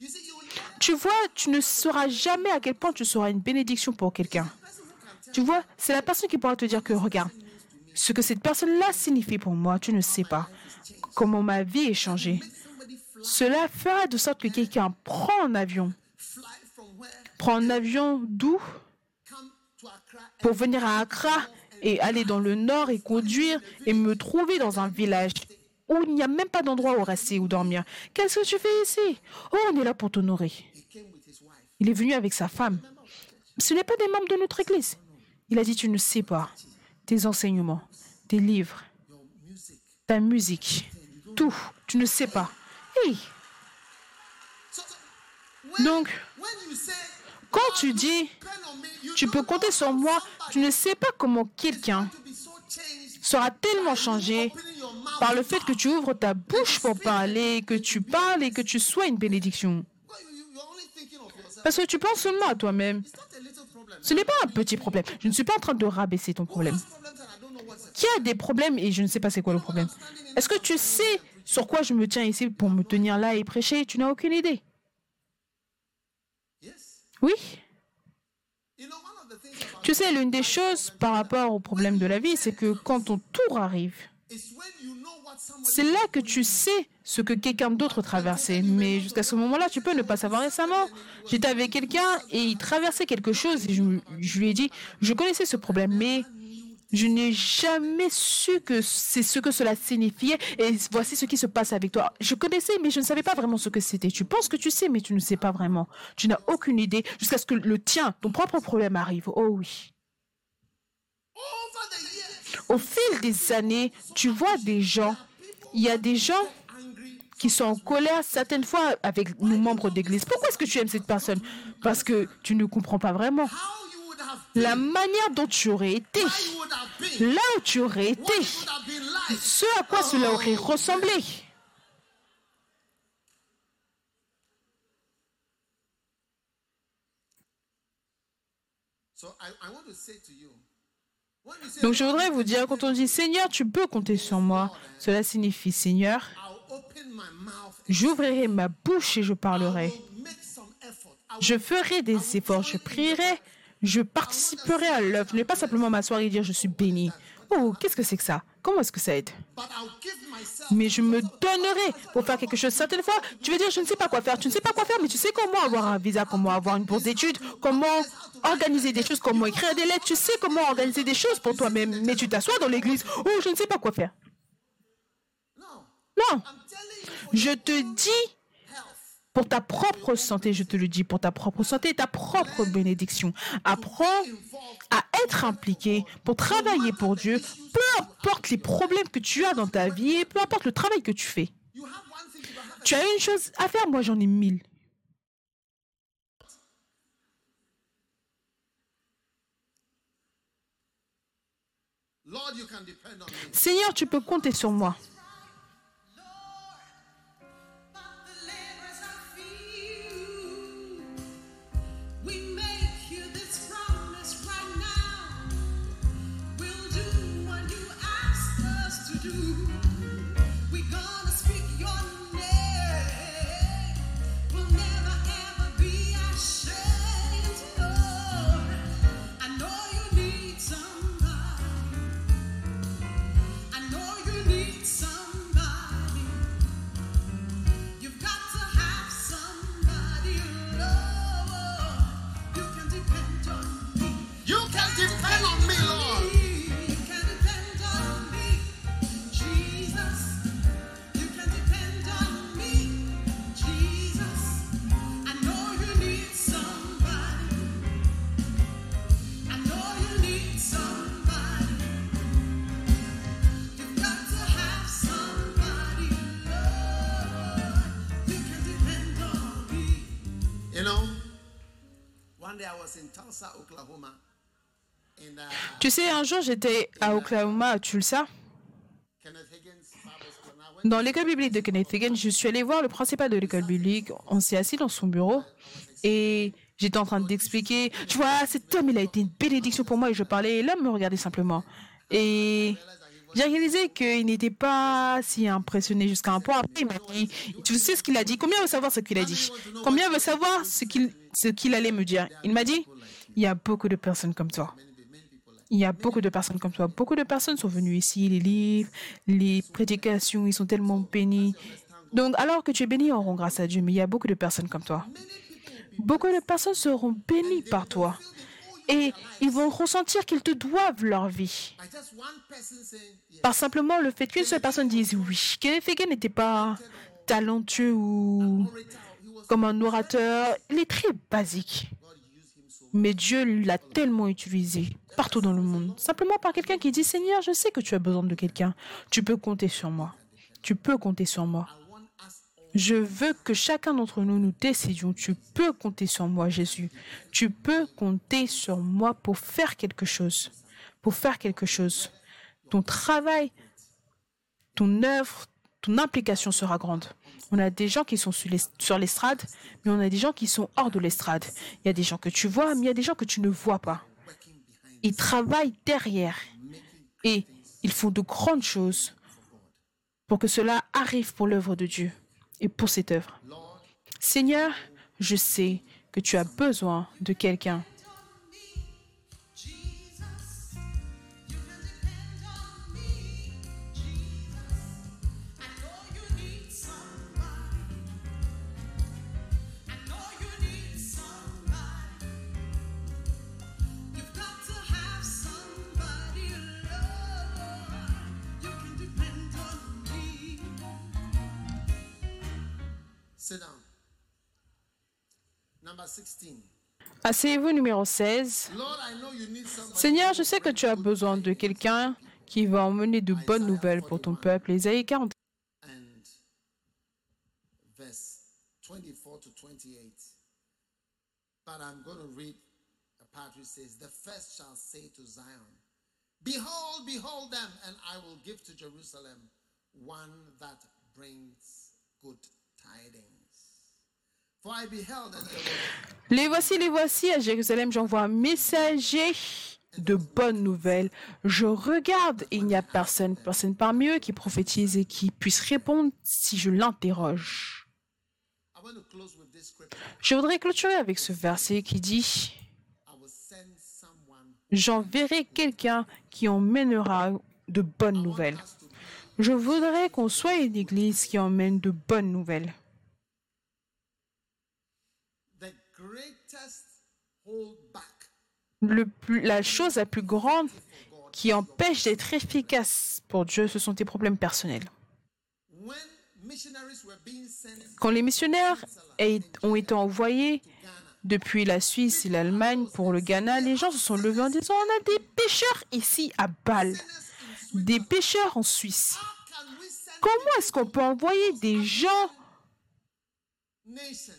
You see, you will never Tu vois, tu ne sauras jamais à quel point tu seras une bénédiction pour quelqu'un. Tu vois, c'est la personne qui pourra te dire que, regarde, ce que cette personne-là signifie pour moi, tu ne sais pas. Comment ma vie est changée. Cela fera de sorte que quelqu'un prend un avion. Prend un avion d'où? Pour venir à Accra et aller dans le nord et conduire et me trouver dans un village où il n'y a même pas d'endroit où rester ou dormir. Qu'est-ce que tu fais ici? Oh, on est là pour t'honorer. Il est venu avec sa femme. Ce n'est pas des membres de notre église. Il a dit, tu ne sais pas. Tes enseignements, tes livres, ta musique, tout, tu ne sais pas. Donc, quand tu dis, tu peux compter sur moi, tu ne sais pas comment quelqu'un sera tellement changé par le fait que tu ouvres ta bouche pour parler, que tu parles et que tu sois une bénédiction. Parce que tu penses seulement à toi-même. Ce n'est pas un petit problème. Je ne suis pas en train de rabaisser ton problème. Qui a des problèmes et je ne sais pas c'est quoi le problème? Est-ce que tu sais sur quoi je me tiens ici pour me tenir là et prêcher? Tu n'as aucune idée. Oui? You know, one of the things about Tu sais, l'une des choses par rapport au problème de la vie, c'est que quand ton tour arrive, C'est là que tu sais ce que quelqu'un d'autre traversait. Mais jusqu'à ce moment-là, tu peux ne pas savoir récemment. J'étais avec quelqu'un et il traversait quelque chose et je, je lui ai dit, je connaissais ce problème, mais je n'ai jamais su que c'est ce que cela signifiait et voici ce qui se passe avec toi. Je connaissais, mais je ne savais pas vraiment ce que c'était. Tu penses que tu sais, mais tu ne sais pas vraiment. Tu n'as aucune idée jusqu'à ce que le tien, ton propre problème arrive. Oh oui. Au fil des années, tu vois des gens, il y a des gens qui sont en colère certaines fois avec nos membres d'église. Pourquoi est-ce que tu aimes cette personne? Parce que tu ne comprends pas vraiment la manière dont tu aurais été, là où tu aurais été, ce à quoi cela aurait ressemblé. Donc je "Lord, voudrais vous dire, quand on dit Seigneur, tu peux compter sur moi, cela signifie Seigneur, j'ouvrirai ma bouche et je parlerai. Je ferai des efforts, je prierai, je participerai à l'œuvre. Ne pas simplement m'asseoir et dire je suis béni. Oh, qu'est-ce que c'est que ça? Comment est-ce que ça aide? Mais je me donnerai pour faire quelque chose. Certaines fois, tu veux dire je ne sais pas quoi faire. Tu ne sais pas quoi faire, mais tu sais comment avoir un visa, comment avoir une bourse d'études, comment organiser des choses, comment écrire des lettres. Tu sais comment organiser des choses pour toi-même. Mais tu t'assois dans l'église. Oh, je ne sais pas quoi faire. No. Non, je te dis. Pour ta propre santé, je te le dis, pour ta propre santé ta propre bénédiction. Apprends à être impliqué pour travailler pour Dieu, peu importe les problèmes que tu as dans ta vie et peu importe le travail que tu fais. Tu as une chose à faire, moi j'en ai mille. Seigneur, tu peux compter sur moi. Tu sais, un jour j'étais à Oklahoma à Tulsa, dans l'école biblique de Kenneth Hagin. Je suis allée voir le principal de l'école biblique. On s'est assis dans son bureau et j'étais en train d'expliquer. Tu vois, cet homme, il a été une bénédiction pour moi et je parlais et l'homme me regardait simplement. Et j'ai réalisé qu'il n'était pas si impressionné jusqu'à un point. Après, il m'a dit, tu sais ce qu'il a dit? Combien veut savoir ce qu'il a dit? Combien veut savoir ce qu'il ce qu'il allait me dire? Il m'a dit, il y a beaucoup de personnes comme toi. Il y a beaucoup de personnes comme toi. Beaucoup de personnes sont venues ici, les livres, les prédications, ils sont tellement bénis. Donc, alors que tu es béni, on rend grâce à Dieu, mais il y a beaucoup de personnes comme toi. Beaucoup de personnes seront bénies par toi. Et ils vont ressentir qu'ils te doivent leur vie. Par simplement le fait qu'une seule personne dise oui. Hagin n'était pas talentueux ou comme un orateur. Il est très basique. Mais Dieu l'a tellement utilisé partout dans le monde. Simplement par quelqu'un qui dit Seigneur, je sais que tu as besoin de quelqu'un. Tu peux compter sur moi. Tu peux compter sur moi. I want us all Je veux que chacun d'entre nous nous décidions. Tu peux compter sur moi, Jésus. Tu peux compter sur moi pour faire quelque chose. Pour faire quelque chose. Ton travail, ton œuvre, ton implication sera grande. On a des gens qui sont sur l'es- sur l'estrade, mais on a des gens qui sont hors de l'estrade. Il y a des gens que tu vois, mais il y a des gens que tu ne vois pas. Ils travaillent derrière et ils font de grandes choses pour que cela arrive pour l'œuvre de Dieu et pour cette œuvre. Seigneur, je sais que tu as besoin de quelqu'un. Sit down. Number 16. Asseyez-vous numéro 16. Lord, I know you need somebody. Seigneur, je sais que tu as besoin de quelqu'un qui va emmener de bonnes nouvelles pour ton peuple. Isaïe 40. And verse 24 to 28. But I'm going to read a part which says, The first shall say to Zion, Behold, behold them, and I will give to Jerusalem one that brings good Les voici, les voici, à Jérusalem, j'envoie un messager de bonnes nouvelles. Je regarde et il n'y a personne, personne parmi eux qui prophétise et qui puisse répondre si je l'interroge. Je voudrais clôturer avec ce verset qui dit J'enverrai quelqu'un qui emmènera de bonnes nouvelles. Je voudrais qu'on soit une église qui emmène de bonnes nouvelles. Le plus- la chose la plus grande qui empêche d'être efficace pour Dieu, ce sont tes problèmes personnels. Quand les missionnaires ont été envoyés depuis la Suisse et l'Allemagne pour le Ghana, les gens se sont levés en disant on a des pêcheurs ici à Bâle, des pêcheurs en Suisse. Comment est-ce qu'on peut envoyer des gens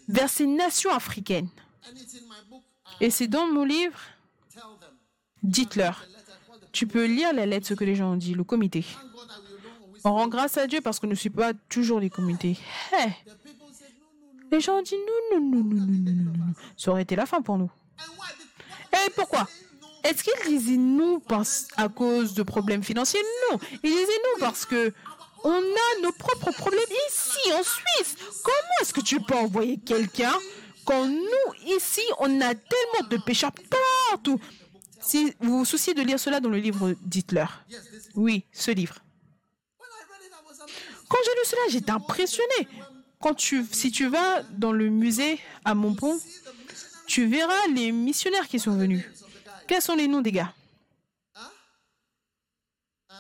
vers ces nations africaines? Et c'est dans mon livre, dites-leur. Tu peux lire la lettre, ce que les gens ont dit, le comité. On rend grâce à Dieu parce qu'on ne suit pas toujours les comités. No. les gens ont dit non, non, non, non, non, non, non. Ça aurait été la fin pour nous. Et pourquoi? Est-ce qu'ils disaient non parce, à cause de problèmes financiers? Non. Ils disaient non parce que on a nos propres problèmes ici, en Suisse. Comment est-ce que tu peux envoyer quelqu'un quand nous, ici, on a tellement de pécheurs partout? Si vous vous souciez de lire cela dans le livre, dites-leur. Oui, ce livre. Quand j'ai lu cela, j'étais impressionné. Quand tu, si tu vas dans le musée à Montpont, tu verras les missionnaires qui sont venus. Quels sont les noms des gars? Um,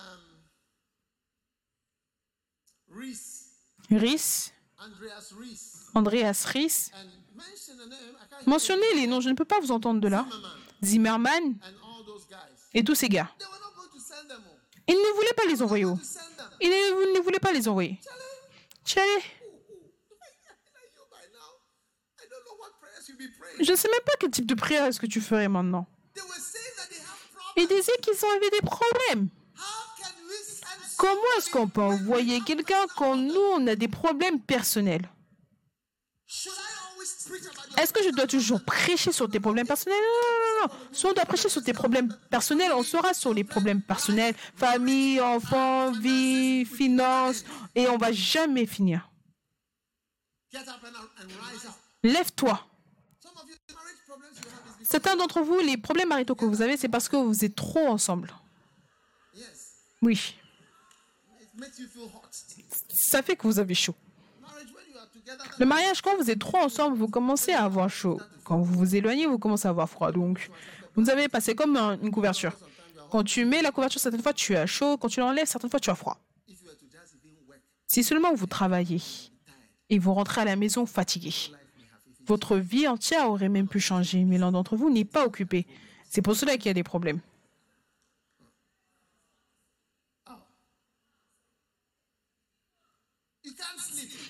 Reese, Rhys, Andreas Rhys. Mentionnez les noms, je ne peux pas vous entendre de là. Zimmerman et tous ces gars. Ils ne voulaient pas les envoyer. où? Ils ne, voulaient pas les envoyer. Je ne sais même pas quel type de prière est-ce que tu ferais maintenant. Ils disaient qu'ils avaient des problèmes. Comment est-ce qu'on peut envoyer quelqu'un quand nous, on a des problèmes personnels? Est-ce que je dois toujours prêcher sur tes problèmes personnels? Non, non, non, non. Si on doit prêcher sur tes problèmes personnels, on sera sur les problèmes personnels, famille, enfants, vie, finances, et on va jamais finir. Lève-toi. Some of you marriage problems you have is because Certains d'entre vous, les problèmes maritaux que vous avez, c'est parce que vous êtes trop ensemble. Oui, ça fait que vous avez chaud. Le mariage, quand vous êtes trop ensemble, vous commencez à avoir chaud. Quand vous vous éloignez, vous commencez à avoir froid. Donc, vous avez passé comme un- une couverture. Quand tu mets la couverture, certaines fois, tu as chaud. Quand tu l'enlèves, certaines fois, tu as froid. Si seulement vous travaillez et vous rentrez à la maison fatigué, votre vie entière aurait même pu changer, mais l'un d'entre vous n'est pas occupé. C'est pour cela qu'il y a des problèmes.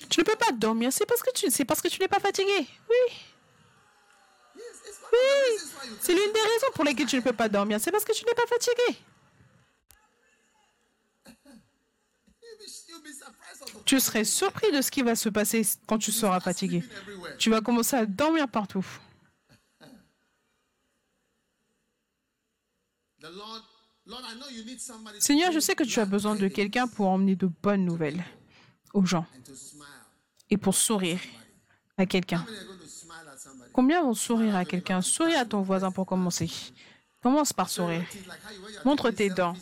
Tu ne peux pas dormir, c'est parce que tu, n'es pas fatigué. Oui, oui. C'est l'une des raisons pour lesquelles tu ne peux pas dormir, c'est parce que tu n'es pas fatigué. You'll be, you'll be surprised of the Tu serais surpris de ce qui va se passer quand tu seras fatigué. Tu vas commencer à dormir partout. Seigneur, je sais que tu as besoin de quelqu'un pour emmener de bonnes nouvelles aux gens et pour sourire à quelqu'un. Combien vont sourire à quelqu'un? Souris à ton voisin pour commencer. Commence par sourire. Montre tes dents.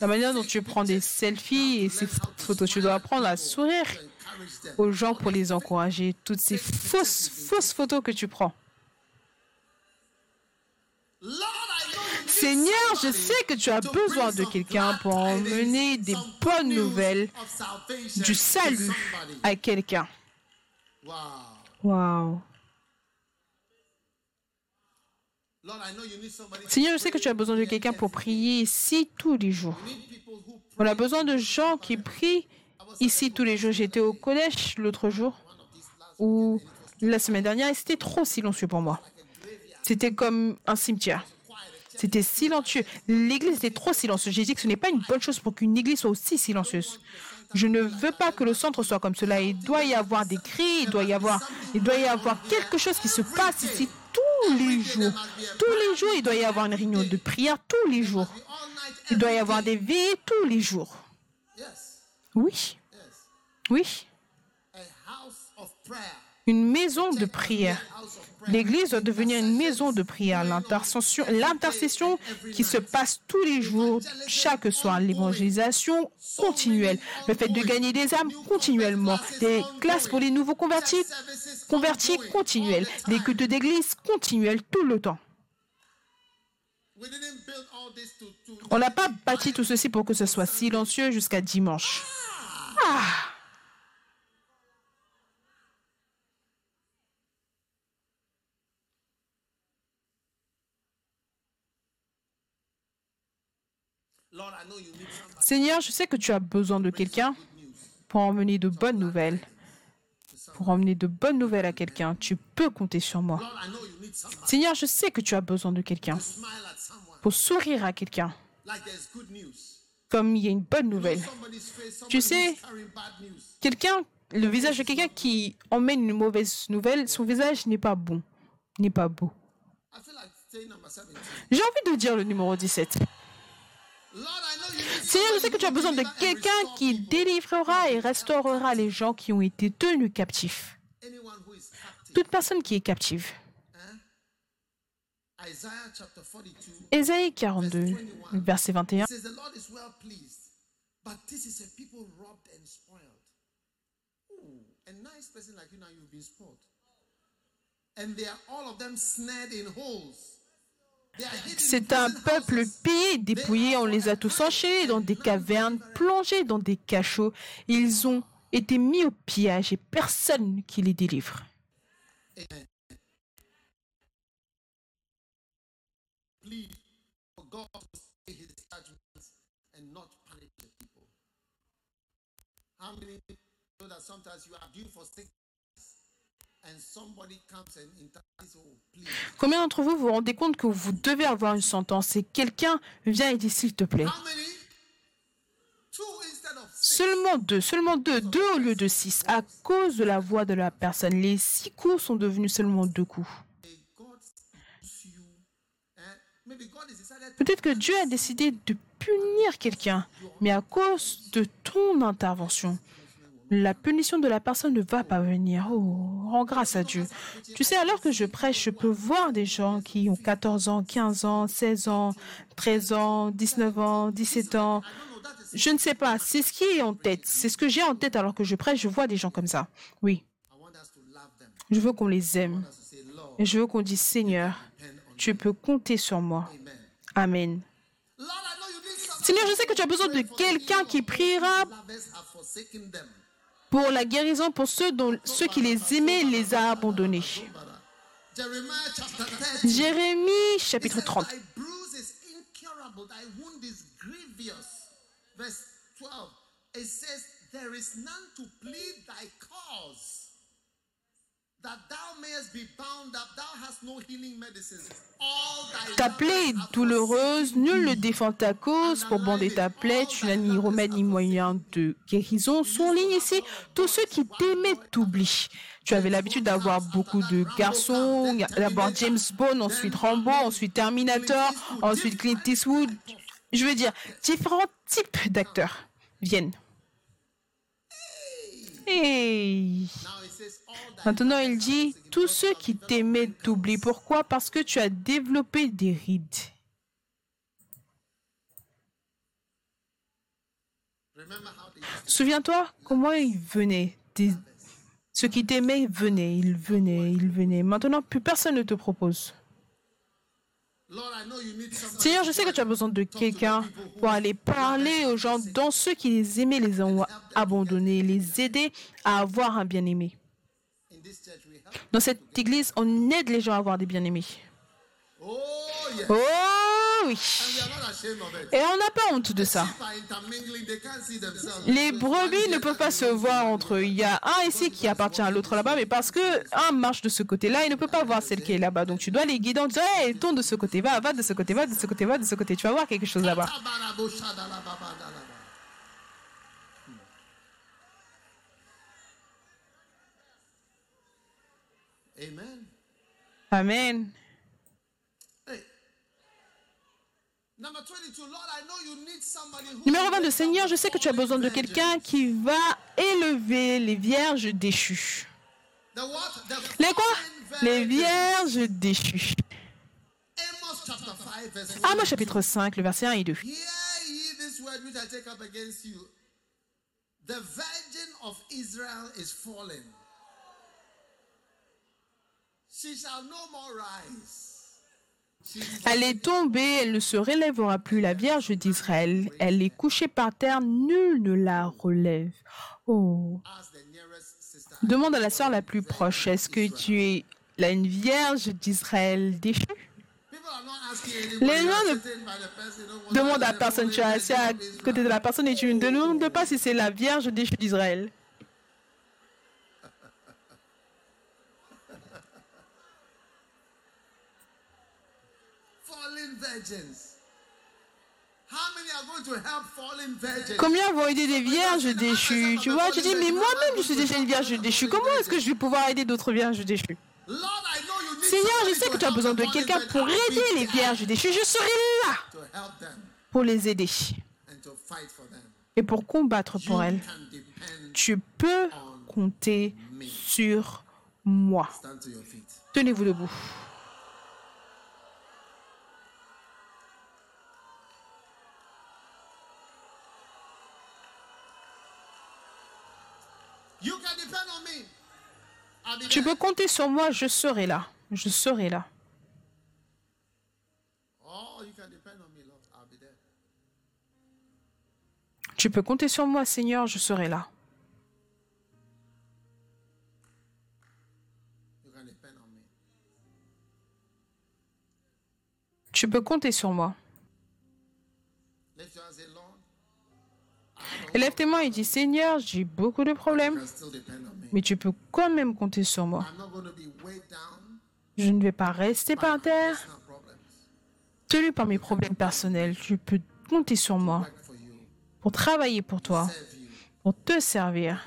La manière dont tu prends des selfies et ces photos, tu dois apprendre à sourire aux gens pour les encourager. Toutes ces fausses, fausses photos que tu prends. Seigneur, je sais que tu as besoin de quelqu'un pour emmener des bonnes nouvelles du salut à quelqu'un. Wow. Waouh. Lord, I know you need somebody. to Seigneur, je sais que tu as besoin de quelqu'un pour prier ici tous les jours. On a besoin de gens qui prient ici tous les jours. J'étais au collège l'autre jour ou la semaine dernière et c'était trop silencieux pour moi. C'était comme un cimetière. C'était silencieux. L'église était trop silencieuse. J'ai dit que ce n'est pas une bonne chose pour qu'une église soit aussi silencieuse. Je ne veux pas que le centre soit comme cela. Il doit y avoir des cris, il doit y avoir, il doit y avoir quelque chose qui se passe ici tous les jours. Tous les jours, il doit y avoir une réunion de prière tous les jours. Il doit y avoir des veillées tous les jours. Oui, oui. Une maison de prière. L'église doit devenir une maison de prière. L'intercession, qui se passe tous les jours, chaque soir. L'évangélisation continuelle. Le fait de gagner des âmes continuellement. Des classes pour les nouveaux convertis, convertis the Des cultes d'église continuels tout le temps. On n'a pas bâti tout ceci pour que ce soit silencieux jusqu'à dimanche. Lord, I know you need somebody. Seigneur, je sais que tu as besoin de quelqu'un pour emmener de bonnes nouvelles. Pour emmener de bonnes nouvelles à quelqu'un, tu peux compter sur moi. Seigneur, je sais que tu as besoin de quelqu'un pour sourire à quelqu'un, comme il y a une bonne nouvelle. Tu sais-. Quelqu'un, le visage de quelqu'un qui emmène une mauvaise nouvelle, son visage n'est pas bon, n'est pas beau. I feel like saying number 17. J'ai envie de dire le numéro 17. Lord, I know you need Seigneur, je sais que tu as besoin de quelqu'un qui délivrera et restaurera les gens qui ont été tenus captifs. Toute personne qui est captive. Isaiah chapter 42. Ésaïe 42, verset 21. It says, The Lord is well pleased, but this is a people robbed and spoiled. Ooh, a nice person like you now, you've been spoiled. And they are all of them snared in holes. They are hidden in C'est un peuple pillé, dépouillé, on les a tous enchaînés dans des cavernes, plongés dans des cachots. Ils ont été mis au pillage et personne qui les délivre. Combien d'entre vous vous rendez compte que vous devez avoir une sentence et quelqu'un vient et dit s'il te plaît? Seulement deux, seulement deux, deux au lieu de six, à cause de la voix de la personne. Les six coups sont devenus seulement deux coups. Eh? Peut-être que Dieu a décidé de punir quelqu'un, mais à cause de ton intervention, la punition de la personne ne va pas venir. Oh, rends grâce à Dieu. Tu sais, alors que je prêche, je peux voir des gens qui ont 14 ans, 15 ans, 16 ans, 13 ans, 19 ans, 17 ans. Je ne sais pas, c'est ce qui est en tête. C'est ce que j'ai en tête alors que je prêche, je vois des gens comme ça. Oui, je veux qu'on les aime. Et je veux qu'on dise, Seigneur, tu peux compter sur moi. Amen. Seigneur, je sais que tu as besoin de quelqu'un qui priera pour la guérison pour ceux, dont, ceux qui les aimaient les a abandonnés. Jeremiah chapter 30. Jérémie chapitre It says, 30. Thy bruise is incurable, thy wound is grievous. Verse 12. It says, There is none to plead thy cause, Ta plaie est douloureuse, nul ne défend ta cause pour bander ta plaie. Tu n'as ni remède ni moyen de guérison. Souligne ici, tous ceux qui t'aimaient t'oublient. Tu avais l'habitude d'avoir beaucoup de garçons, d'abord James Bond, ensuite Rambo, ensuite Terminator, ensuite Clint Eastwood. Je veux dire, différents types d'acteurs viennent. Hey. Maintenant, il dit, tous ceux qui t'aimaient t'oublient. Pourquoi? Parce que tu as développé des rides. Souviens-toi comment ils venaient. Ceux qui t'aimaient venaient, ils venaient, ils venaient. Maintenant, plus personne ne te propose. Seigneur, je sais que tu as besoin de quelqu'un pour aller parler aux gens dont ceux qui les aimaient les ont abandonnés, les aider à avoir un bien-aimé. In this church, we help. Dans cette église, on aide les gens à avoir des bien-aimés. Oh. Oh oui. Et on n'a pas honte de ça. Les brebis ne peuvent pas se voir entre eux. Il y a un ici qui appartient à l'autre là-bas, mais parce que un marche de ce côté-là, il ne peut pas voir celle qui est là-bas. Donc tu dois les guider en disant Hey, tourne de ce côté, va, va de ce côté, va de ce côté, va de ce côté. Tu vas voir quelque chose là-bas. Amen. Amen. Hey. Number 22, Lord, I know you need somebody who Numéro will 22, raise up Seigneur, je sais que tu as besoin de quelqu'un qui va élever les vierges déchues. Les quoi? Les vierges déchues. Amos chapter 5, verse 1. Amos chapitre 5, le verset 1 et 2. Hear ye this word which I take up against you. The virgin of Israel is fallen. Elle est tombée, elle ne se relèvera plus, la Vierge d'Israël. Elle est couchée par terre, nul ne la relève. Oh. Demande à la sœur la plus proche, est-ce que tu es la une Vierge d'Israël déchue? Les gens ne sitting by the person, you don't want Demande to à personne, tu es assis à côté de la personne et tu ne demandes pas si c'est la Vierge déchue d'Israël. Fallen virgins. How many are going to help fallen virgins? Combien vont aider des vierges déchues Tu vois, tu dis, mais moi-même, je suis déjà une vierge déchue. Comment est-ce que je vais pouvoir aider d'autres vierges déchues? Seigneur, je sais to que tu as besoin de quelqu'un pour aider les vierges déchues. Je serai là pour les aider et pour combattre pour elles. Tu peux compter sur moi. Tenez-vous debout. You can depend on me. I'll be Tu peux compter sur moi, je serai là. Je serai là. Oh. Tu peux compter sur moi, Seigneur, je serai là. Tu peux compter sur moi. Élève tes mains et dis, Seigneur, j'ai beaucoup de problèmes, mais tu peux quand même compter sur moi. Je ne vais pas rester par terre, tenu par mes problèmes personnels. Tu peux compter sur moi pour travailler pour toi, pour te servir,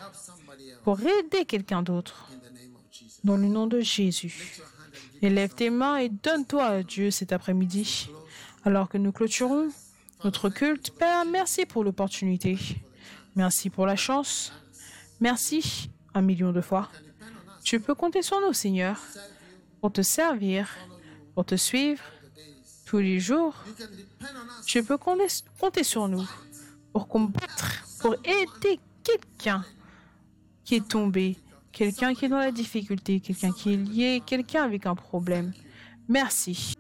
pour aider quelqu'un d'autre. Dans le nom de Jésus. Élève tes mains et donne-toi à Dieu cet après-midi. Alors que nous clôturons notre culte, Père, merci pour l'opportunité. Merci pour la chance. Merci un million de fois. Tu peux compter sur nous, Seigneur, pour te servir, pour te suivre tous les jours. Tu peux compter sur nous pour combattre, pour aider quelqu'un qui est tombé, quelqu'un qui est dans la difficulté, quelqu'un qui est lié, quelqu'un avec un problème. Merci.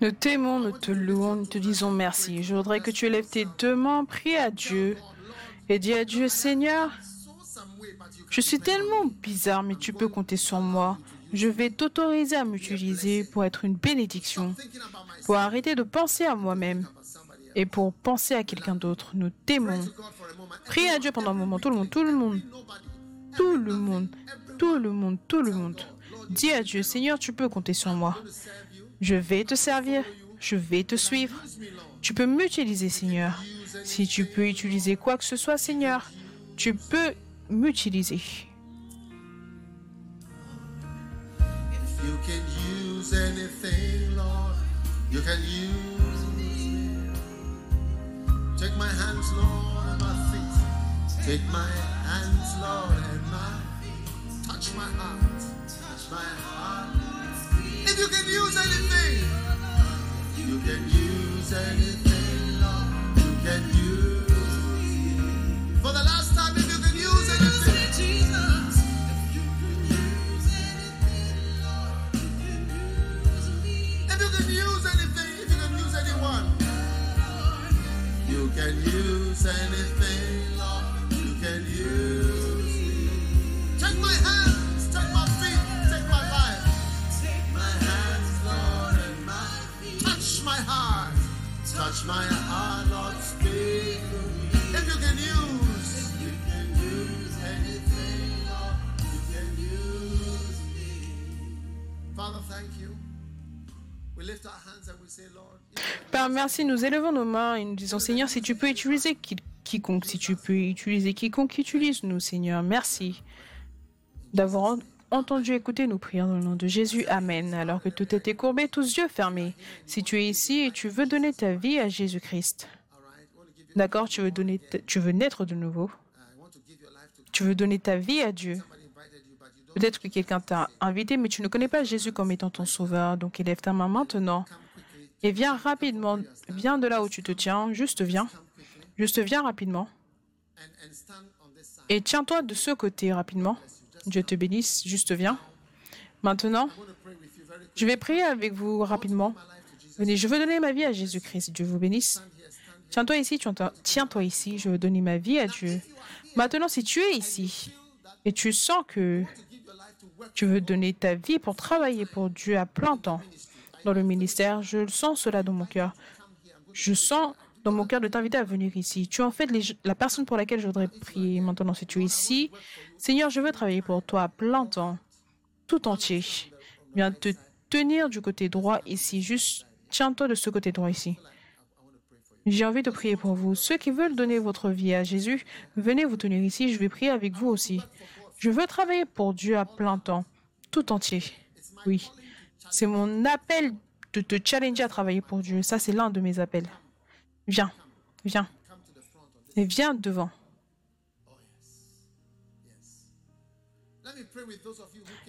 Nous t'aimons, nous te louons, nous te disons merci. Je voudrais que tu élèves tes deux mains, prie à Dieu et dis à Dieu, Seigneur, je suis tellement bizarre, mais tu peux compter sur moi. Je vais t'autoriser à m'utiliser pour être une bénédiction, pour arrêter de penser à moi-même et pour penser à quelqu'un d'autre. Nous t'aimons. Prie à Dieu pendant un moment, tout le monde, tout le monde, tout le monde, tout le monde, tout le monde. Dis à Dieu, Seigneur, tu peux compter sur moi. Je vais te servir, je vais te suivre. Tu peux m'utiliser, Seigneur. Si tu peux utiliser quoi que ce soit, Seigneur, tu peux m'utiliser. Take my hands, Lord, and my feet. Touch my heart. Touch my heart. If you can use anything, you can use anything, Lord. You can use. For the last time, if you can use anything, Jesus, if you can use anything, Lord, you can use me. if you can use anything, if you can use anyone. You can use anything, Touch my heart, Lord, speak to me. If you can use, you can use anything, Lord. You can use me. Father, thank you. We lift our hands and we say, Lord, if you Père, merci, nous élevons nos mains et nous disons, Seigneur, si tu peux utiliser qui- quiconque, si tu peux utiliser quiconque, utilise-nous, Seigneur. Merci d'avoir entendu écouter nos prières dans le nom de Jésus. Amen. Alors que tout était courbé, tous yeux fermés. Si tu es ici et tu veux donner ta vie à Jésus-Christ, d'accord, tu veux, tu veux naître de nouveau, tu veux donner ta vie à Dieu. Peut-être que quelqu'un t'a invité, mais tu ne connais pas Jésus comme étant ton sauveur. Donc élève ta main maintenant et viens rapidement. Viens de là où tu te tiens. Juste viens. Juste viens rapidement. Et tiens-toi de ce côté rapidement. Dieu te bénisse. Juste viens. Maintenant, je vais prier avec vous rapidement. Venez, je veux donner ma vie à Jésus-Christ. Dieu vous bénisse. Tiens-toi ici, tiens-toi ici. Je veux donner ma vie à Dieu. Maintenant, si tu es ici et tu sens que tu veux donner ta vie pour travailler pour Dieu à plein temps dans le ministère, je le sens cela dans mon cœur. Je sens dans mon cœur de t'inviter à venir ici. Tu es en fait la personne pour laquelle je voudrais prier maintenant. Si tu es ici, Seigneur, je veux travailler pour toi à plein temps, tout entier. Viens te tenir du côté droit ici. Juste tiens-toi de ce côté droit ici. J'ai envie de prier pour vous. Ceux qui veulent donner votre vie à Jésus, venez vous tenir ici. Je vais prier avec vous aussi. Je veux travailler pour Dieu à plein temps, tout entier. Oui. C'est mon appel de te challenger à travailler pour Dieu. Ça, c'est l'un de mes appels. Viens, viens. Et viens devant.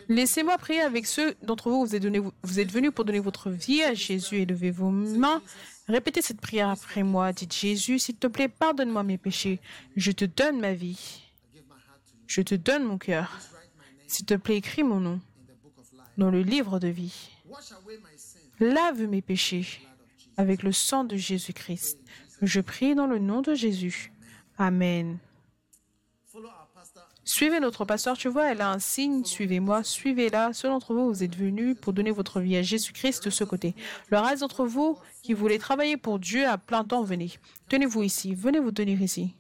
Laissez-moi prier avec ceux d'entre vous. Vous êtes, vous êtes venus pour donner votre vie à Jésus. Élevez vos mains. Répétez cette prière après moi. Dites Jésus, s'il te plaît, pardonne-moi mes péchés. Je te donne ma vie. Je te donne mon cœur. S'il te plaît, écris mon nom dans le livre de vie. Lave mes péchés avec le sang de Jésus-Christ. Je prie dans le nom de Jésus. Amen. Suivez notre pasteur, tu vois, elle a un signe, suivez-moi, suivez-la. Ceux d'entre vous, vous êtes venus pour donner votre vie à Jésus-Christ de ce côté. Le reste d'entre vous qui voulez travailler pour Dieu à plein temps, venez. Tenez-vous ici, venez vous tenir ici.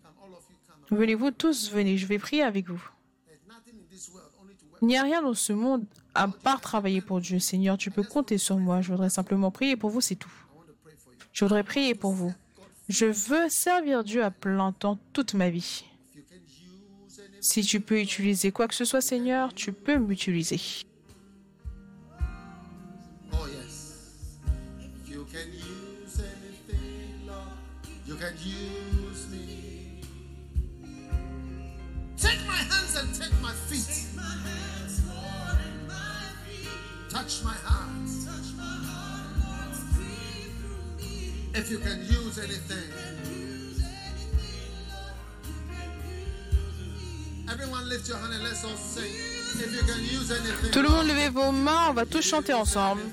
Venez-vous tous, venez, je vais prier avec vous. Il n'y a rien dans ce monde à part travailler pour Dieu. Seigneur, tu peux compter sur moi. Je voudrais simplement prier pour vous, c'est tout. Je voudrais prier pour vous. Je veux servir Dieu à plein temps toute ma vie. Si tu peux utiliser quoi que ce soit, Seigneur, tu peux m'utiliser. Oh, yes. If If you can use anything. Everyone lift your hand and let's all sing. If you can use anything. Tout le monde levez vos mains, on va tous chanter ensemble.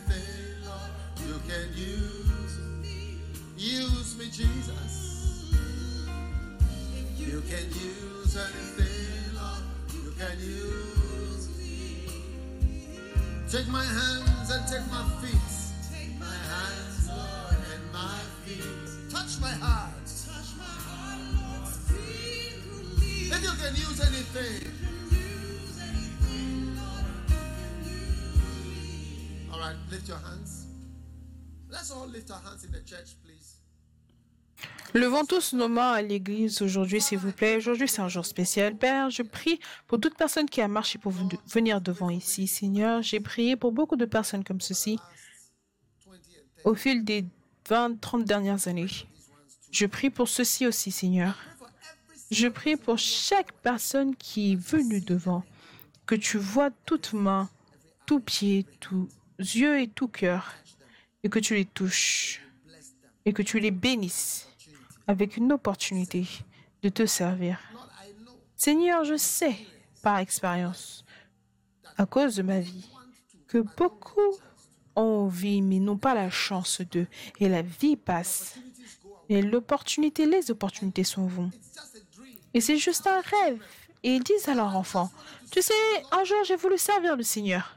You can use me, use me, Jesus. You can use anything, Lord. You can use me. Take my hands and take my feet. Feet. Touch my heart. Touch my heart, Lord. If you can use anything. All right, lift your hands. Let's all lift our hands in the church, please. Levons tous nos mains à l'église aujourd'hui, s'il vous plaît. Aujourd'hui, c'est un jour spécial. Père, je prie pour toute personne qui a marché pour ven- venir devant ici. Seigneur, j'ai prié pour beaucoup de personnes comme ceci 20 and 30. au fil des 20, 30 dernières années. Je prie pour ceci aussi, Seigneur. Je prie pour chaque personne qui est venue devant, que tu vois toute main, tout pied, tous yeux et tout cœur, et que tu les touches, et que tu les bénisses avec une opportunité de te servir. Seigneur, je sais par expérience, à cause de ma vie, que beaucoup ont envie mais n'ont pas la chance de, et la vie passe. Et l'opportunité, les opportunités s'en vont. Et c'est juste un rêve. Et ils disent à leur enfant, tu sais, un jour j'ai voulu servir le Seigneur.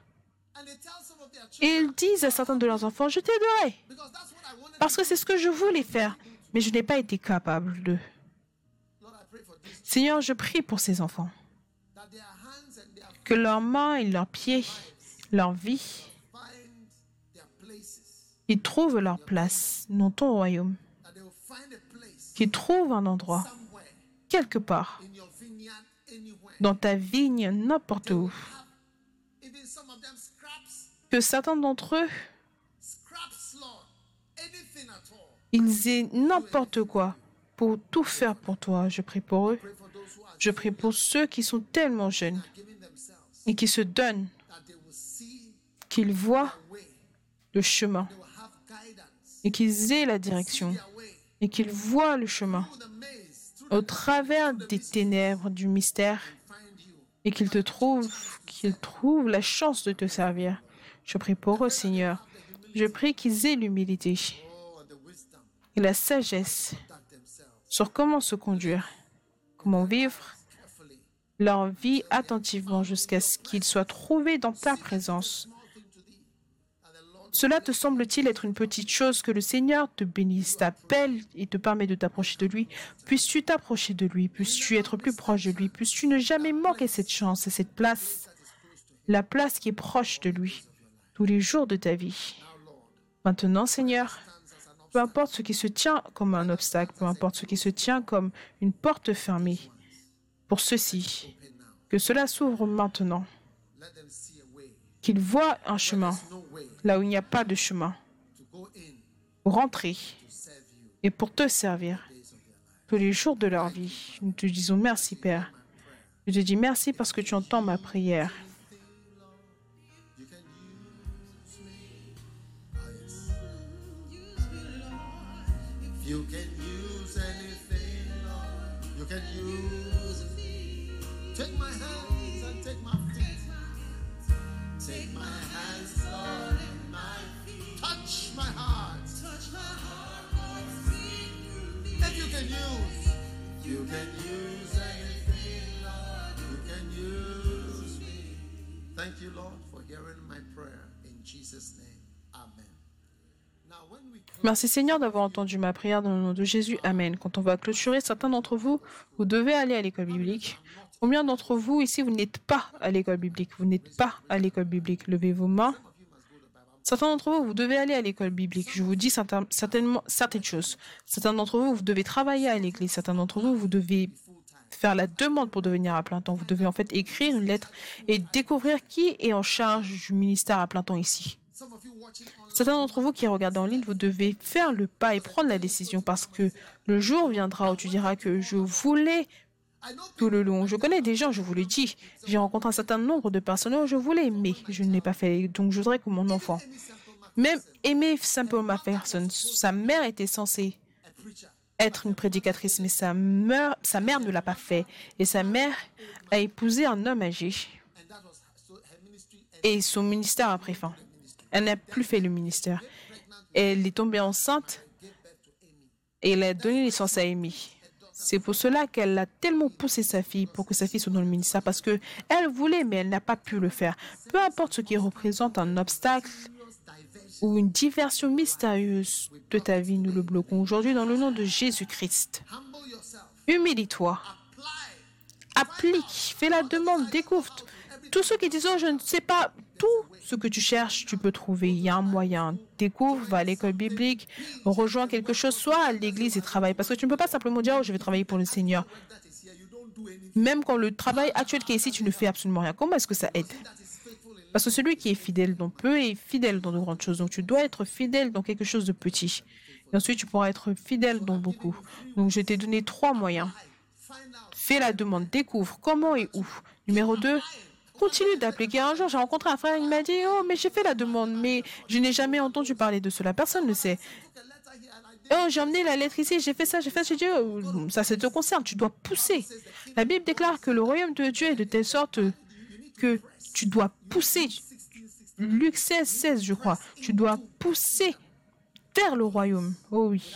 Et ils disent à certains de leurs enfants, je t'aiderai. parce que c'est ce que je voulais faire, mais je n'ai pas été capable de. Seigneur, je prie pour ces enfants, que leurs mains et leurs pieds, leur vie, ils trouvent leur place dans ton royaume, qu'ils trouvent un endroit, quelque part, dans ta vigne, n'importe où, que certains d'entre eux, ils aient n'importe quoi pour tout faire pour toi. Je prie pour eux. Je prie pour ceux qui sont tellement jeunes et qui se donnent, qu'ils voient le chemin et qu'ils aient la direction et qu'ils voient le chemin au travers des ténèbres du mystère et qu'ils te trouvent, qu'ils trouvent la chance de te servir. Je prie pour eux, Seigneur. Je prie qu'ils aient l'humilité et la sagesse sur comment se conduire, comment vivre leur vie attentivement jusqu'à ce qu'ils soient trouvés dans ta présence. Cela te semble-t-il être une petite chose que le Seigneur te bénisse, t'appelle et te permet de t'approcher de lui. Puisses-tu t'approcher de lui Puisses-tu être plus proche de lui Puisses-tu ne jamais manquer cette chance et cette place, la place qui est proche de lui, tous les jours de ta vie. Maintenant, Seigneur, peu importe ce qui se tient comme un obstacle, peu importe ce qui se tient comme une porte fermée, pour ceux-ci, que cela s'ouvre maintenant, qu'ils voient un chemin là où il n'y a pas de chemin, pour rentrer et pour te servir tous les jours de leur vie. Nous te disons merci, Père. Je te dis merci parce que tu entends ma prière. You can use. Take my hands and take my. Take my hands, Lord, and my feet. Touch my heart. Touch my heart, Lord. Speak through me. If you can use, you can use anything, Lord. You can use me. Thank you, Lord, for hearing my prayer. In Jesus' name, Amen. Now, when we close, Merci Seigneur d'avoir entendu ma prière dans le nom de Jésus. Amen. Quand on va clôturer, certains d'entre vous, vous devez aller à l'école biblique. Combien d'entre vous ici, vous n'êtes pas à l'école biblique? Vous n'êtes pas à l'école biblique. Levez vos mains. Certains d'entre vous, vous devez aller à l'école biblique. Je vous dis certain- certainement certaines choses. Certains d'entre vous, vous devez travailler à l'église. Certains d'entre vous, vous devez faire la demande pour devenir à plein temps. Vous devez en fait écrire une lettre et découvrir qui est en charge du ministère à plein temps ici. Certains d'entre vous qui regardent en ligne, vous devez faire le pas et prendre la décision parce que le jour viendra où tu diras que je voulais tout le long. Je connais des gens, je vous le dis. J'ai rencontré un certain nombre de personnes où je voulais, mais je ne l'ai pas fait. Donc je voudrais que mon enfant, même aimer simplement ma personne, sa mère était censée être une prédicatrice, mais sa mère, ne l'a pas fait. Et sa mère a épousé un homme âgé. Et son ministère a pris fin. Elle n'a plus fait le ministère. Elle est tombée enceinte et elle a donné naissance à Amy. C'est pour cela qu'elle a tellement poussé sa fille pour que sa fille soit dans le ministère parce que elle voulait, mais elle n'a pas pu le faire. Peu importe ce qui représente un obstacle ou une diversion mystérieuse de ta vie, nous le bloquons aujourd'hui dans le nom de Jésus-Christ. Humilie-toi, applique, fais la demande, découvre. Tous ceux qui disent oh, je ne sais pas tout ce que tu cherches, tu peux trouver. Il y a un moyen. Découvre, va à l'école biblique, rejoins quelque chose, soit à l'église et travaille. Parce que tu ne peux pas simplement dire oh, je vais travailler pour le Seigneur. Même quand le travail actuel qui est ici, tu ne fais absolument rien. Comment est-ce que ça aide? Parce que celui qui est fidèle dans peu est fidèle dans de grandes choses. Donc tu dois être fidèle dans quelque chose de petit. Et ensuite, tu pourras être fidèle dans beaucoup. Donc je t'ai donné trois moyens. Fais la demande, découvre comment et où. Numéro 2, continue d'appliquer. Un jour, j'ai rencontré un frère, il m'a dit Oh, mais j'ai fait la demande, mais je n'ai jamais entendu parler de cela. Personne ne sait. Oh, j'ai emmené la lettre ici, j'ai fait ça, j'ai fait ça. J'ai dit Oh, Ça, ça te concerne, tu dois pousser. La Bible déclare que le royaume de Dieu est de telle sorte que tu dois pousser. Luc 16, 16, je crois. Tu dois pousser vers le royaume. Oh oui.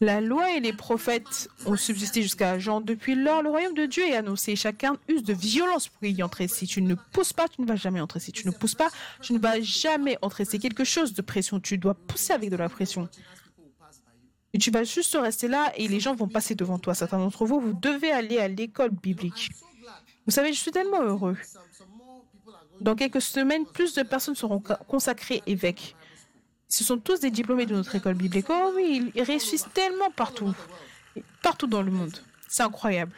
La loi et les prophètes ont subsisté jusqu'à Jean. Depuis lors, le royaume de Dieu est annoncé. Chacun use de violence pour y entrer. Si tu ne pousses pas, tu ne vas jamais entrer. Si tu ne pousses pas, tu ne vas jamais entrer. C'est quelque chose de pression. Tu dois pousser avec de la pression. Et tu vas juste rester là et les gens vont passer devant toi. Certains d'entre vous, vous devez aller à l'école biblique. Vous savez, je suis tellement heureux. Dans quelques semaines, plus de personnes seront co- consacrées évêques. Ce sont tous des diplômés de notre école biblique. Oh oui, ils réussissent tellement partout. Partout dans le monde. C'est incroyable.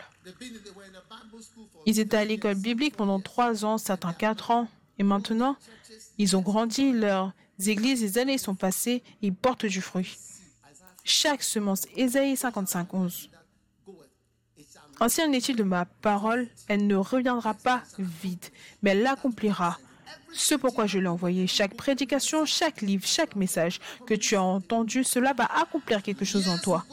Ils étaient à l'école biblique pendant trois ans, certains quatre ans. Et maintenant, ils ont grandi, leurs églises, les années sont passées, ils portent du fruit. Chaque semence, Ésaïe 55, 11. goeth. It shall Ainsi en est-il de ma parole, elle ne reviendra pas vide, mais elle l'accomplira. Ce pourquoi je l'ai envoyé. Chaque prédication, chaque livre, chaque message que tu as entendu, cela va accomplir quelque chose en toi.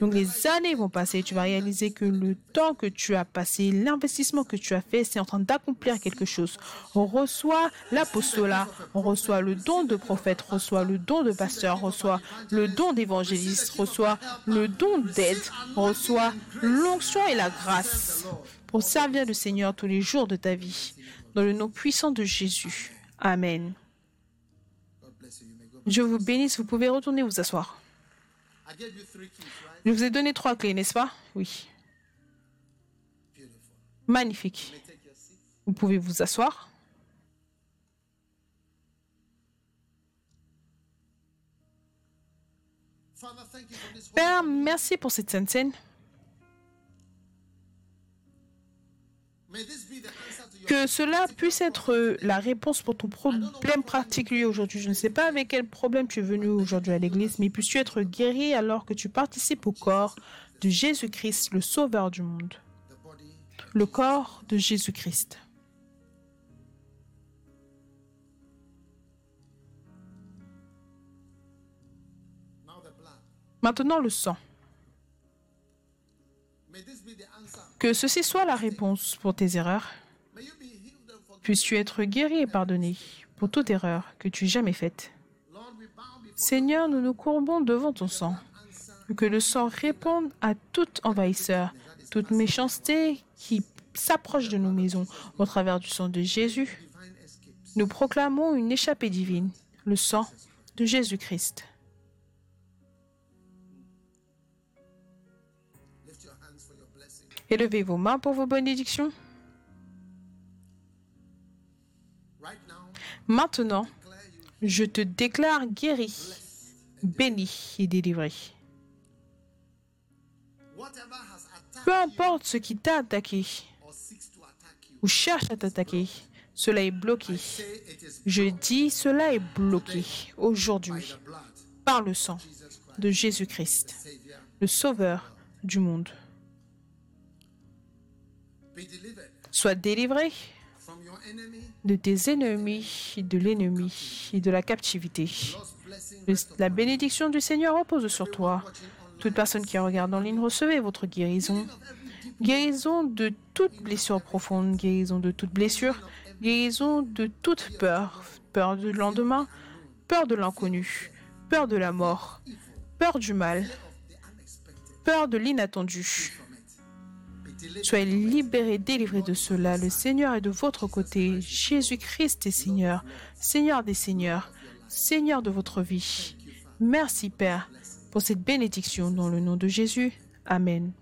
Donc les années vont passer, tu vas réaliser que le temps que tu as passé, l'investissement que tu as fait, c'est en train d'accomplir quelque chose. On reçoit l'apostolat, on reçoit le don de prophète, reçoit le don de pasteur, reçoit le don d'évangéliste, reçoit le don d'aide, reçoit l'onction et la grâce pour servir le Seigneur tous les jours de ta vie. Dans le nom puissant de Jésus. Amen. Je vous bénisse, vous pouvez retourner vous asseoir. Je vous ai donné trois clés, n'est-ce pas? Oui. Magnifique. Vous pouvez vous asseoir. Père, merci pour cette sainte scène. Que cela puisse être la réponse pour ton problème particulier aujourd'hui. Je ne sais pas avec quel problème tu es venu aujourd'hui à l'église, mais puisses-tu être guéri alors que tu participes au corps de Jésus-Christ, le Sauveur du monde? Le corps de Jésus-Christ. Maintenant le sang. Que ceci soit la réponse pour tes erreurs. May you be healed and forgiven. Puisses-tu être guéri et pardonné pour toute erreur que tu aies jamais faite. Seigneur, nous nous courbons devant ton sang. Que le sang réponde à tout envahisseur, toute méchanceté qui s'approche de nos maisons. Au travers du sang de Jésus, nous proclamons une échappée divine, le sang de Jésus-Christ. Élevez vos mains pour vos bénédictions. Maintenant, je te déclare guéri, béni et délivré. Peu importe ce qui t'a attaqué ou cherche à t'attaquer, cela est bloqué. Je dis, cela est bloqué aujourd'hui par le sang de Jésus-Christ, le Sauveur du monde. Sois délivré. De tes ennemis, de l'ennemi et de la captivité. La bénédiction du Seigneur repose sur toi. Toute personne qui regarde en ligne, recevez votre guérison. Guérison de toute blessure profonde, guérison de toute blessure, guérison de toute peur, peur du lendemain, peur de l'inconnu, peur de la mort, peur du mal, peur de l'inattendu. Soyez libérés, délivrés de cela. Le Seigneur est de votre côté. Jésus-Christ est Seigneur, Seigneur des Seigneurs, Seigneur de votre vie. Merci Père pour cette bénédiction dans le nom de Jésus. Amen.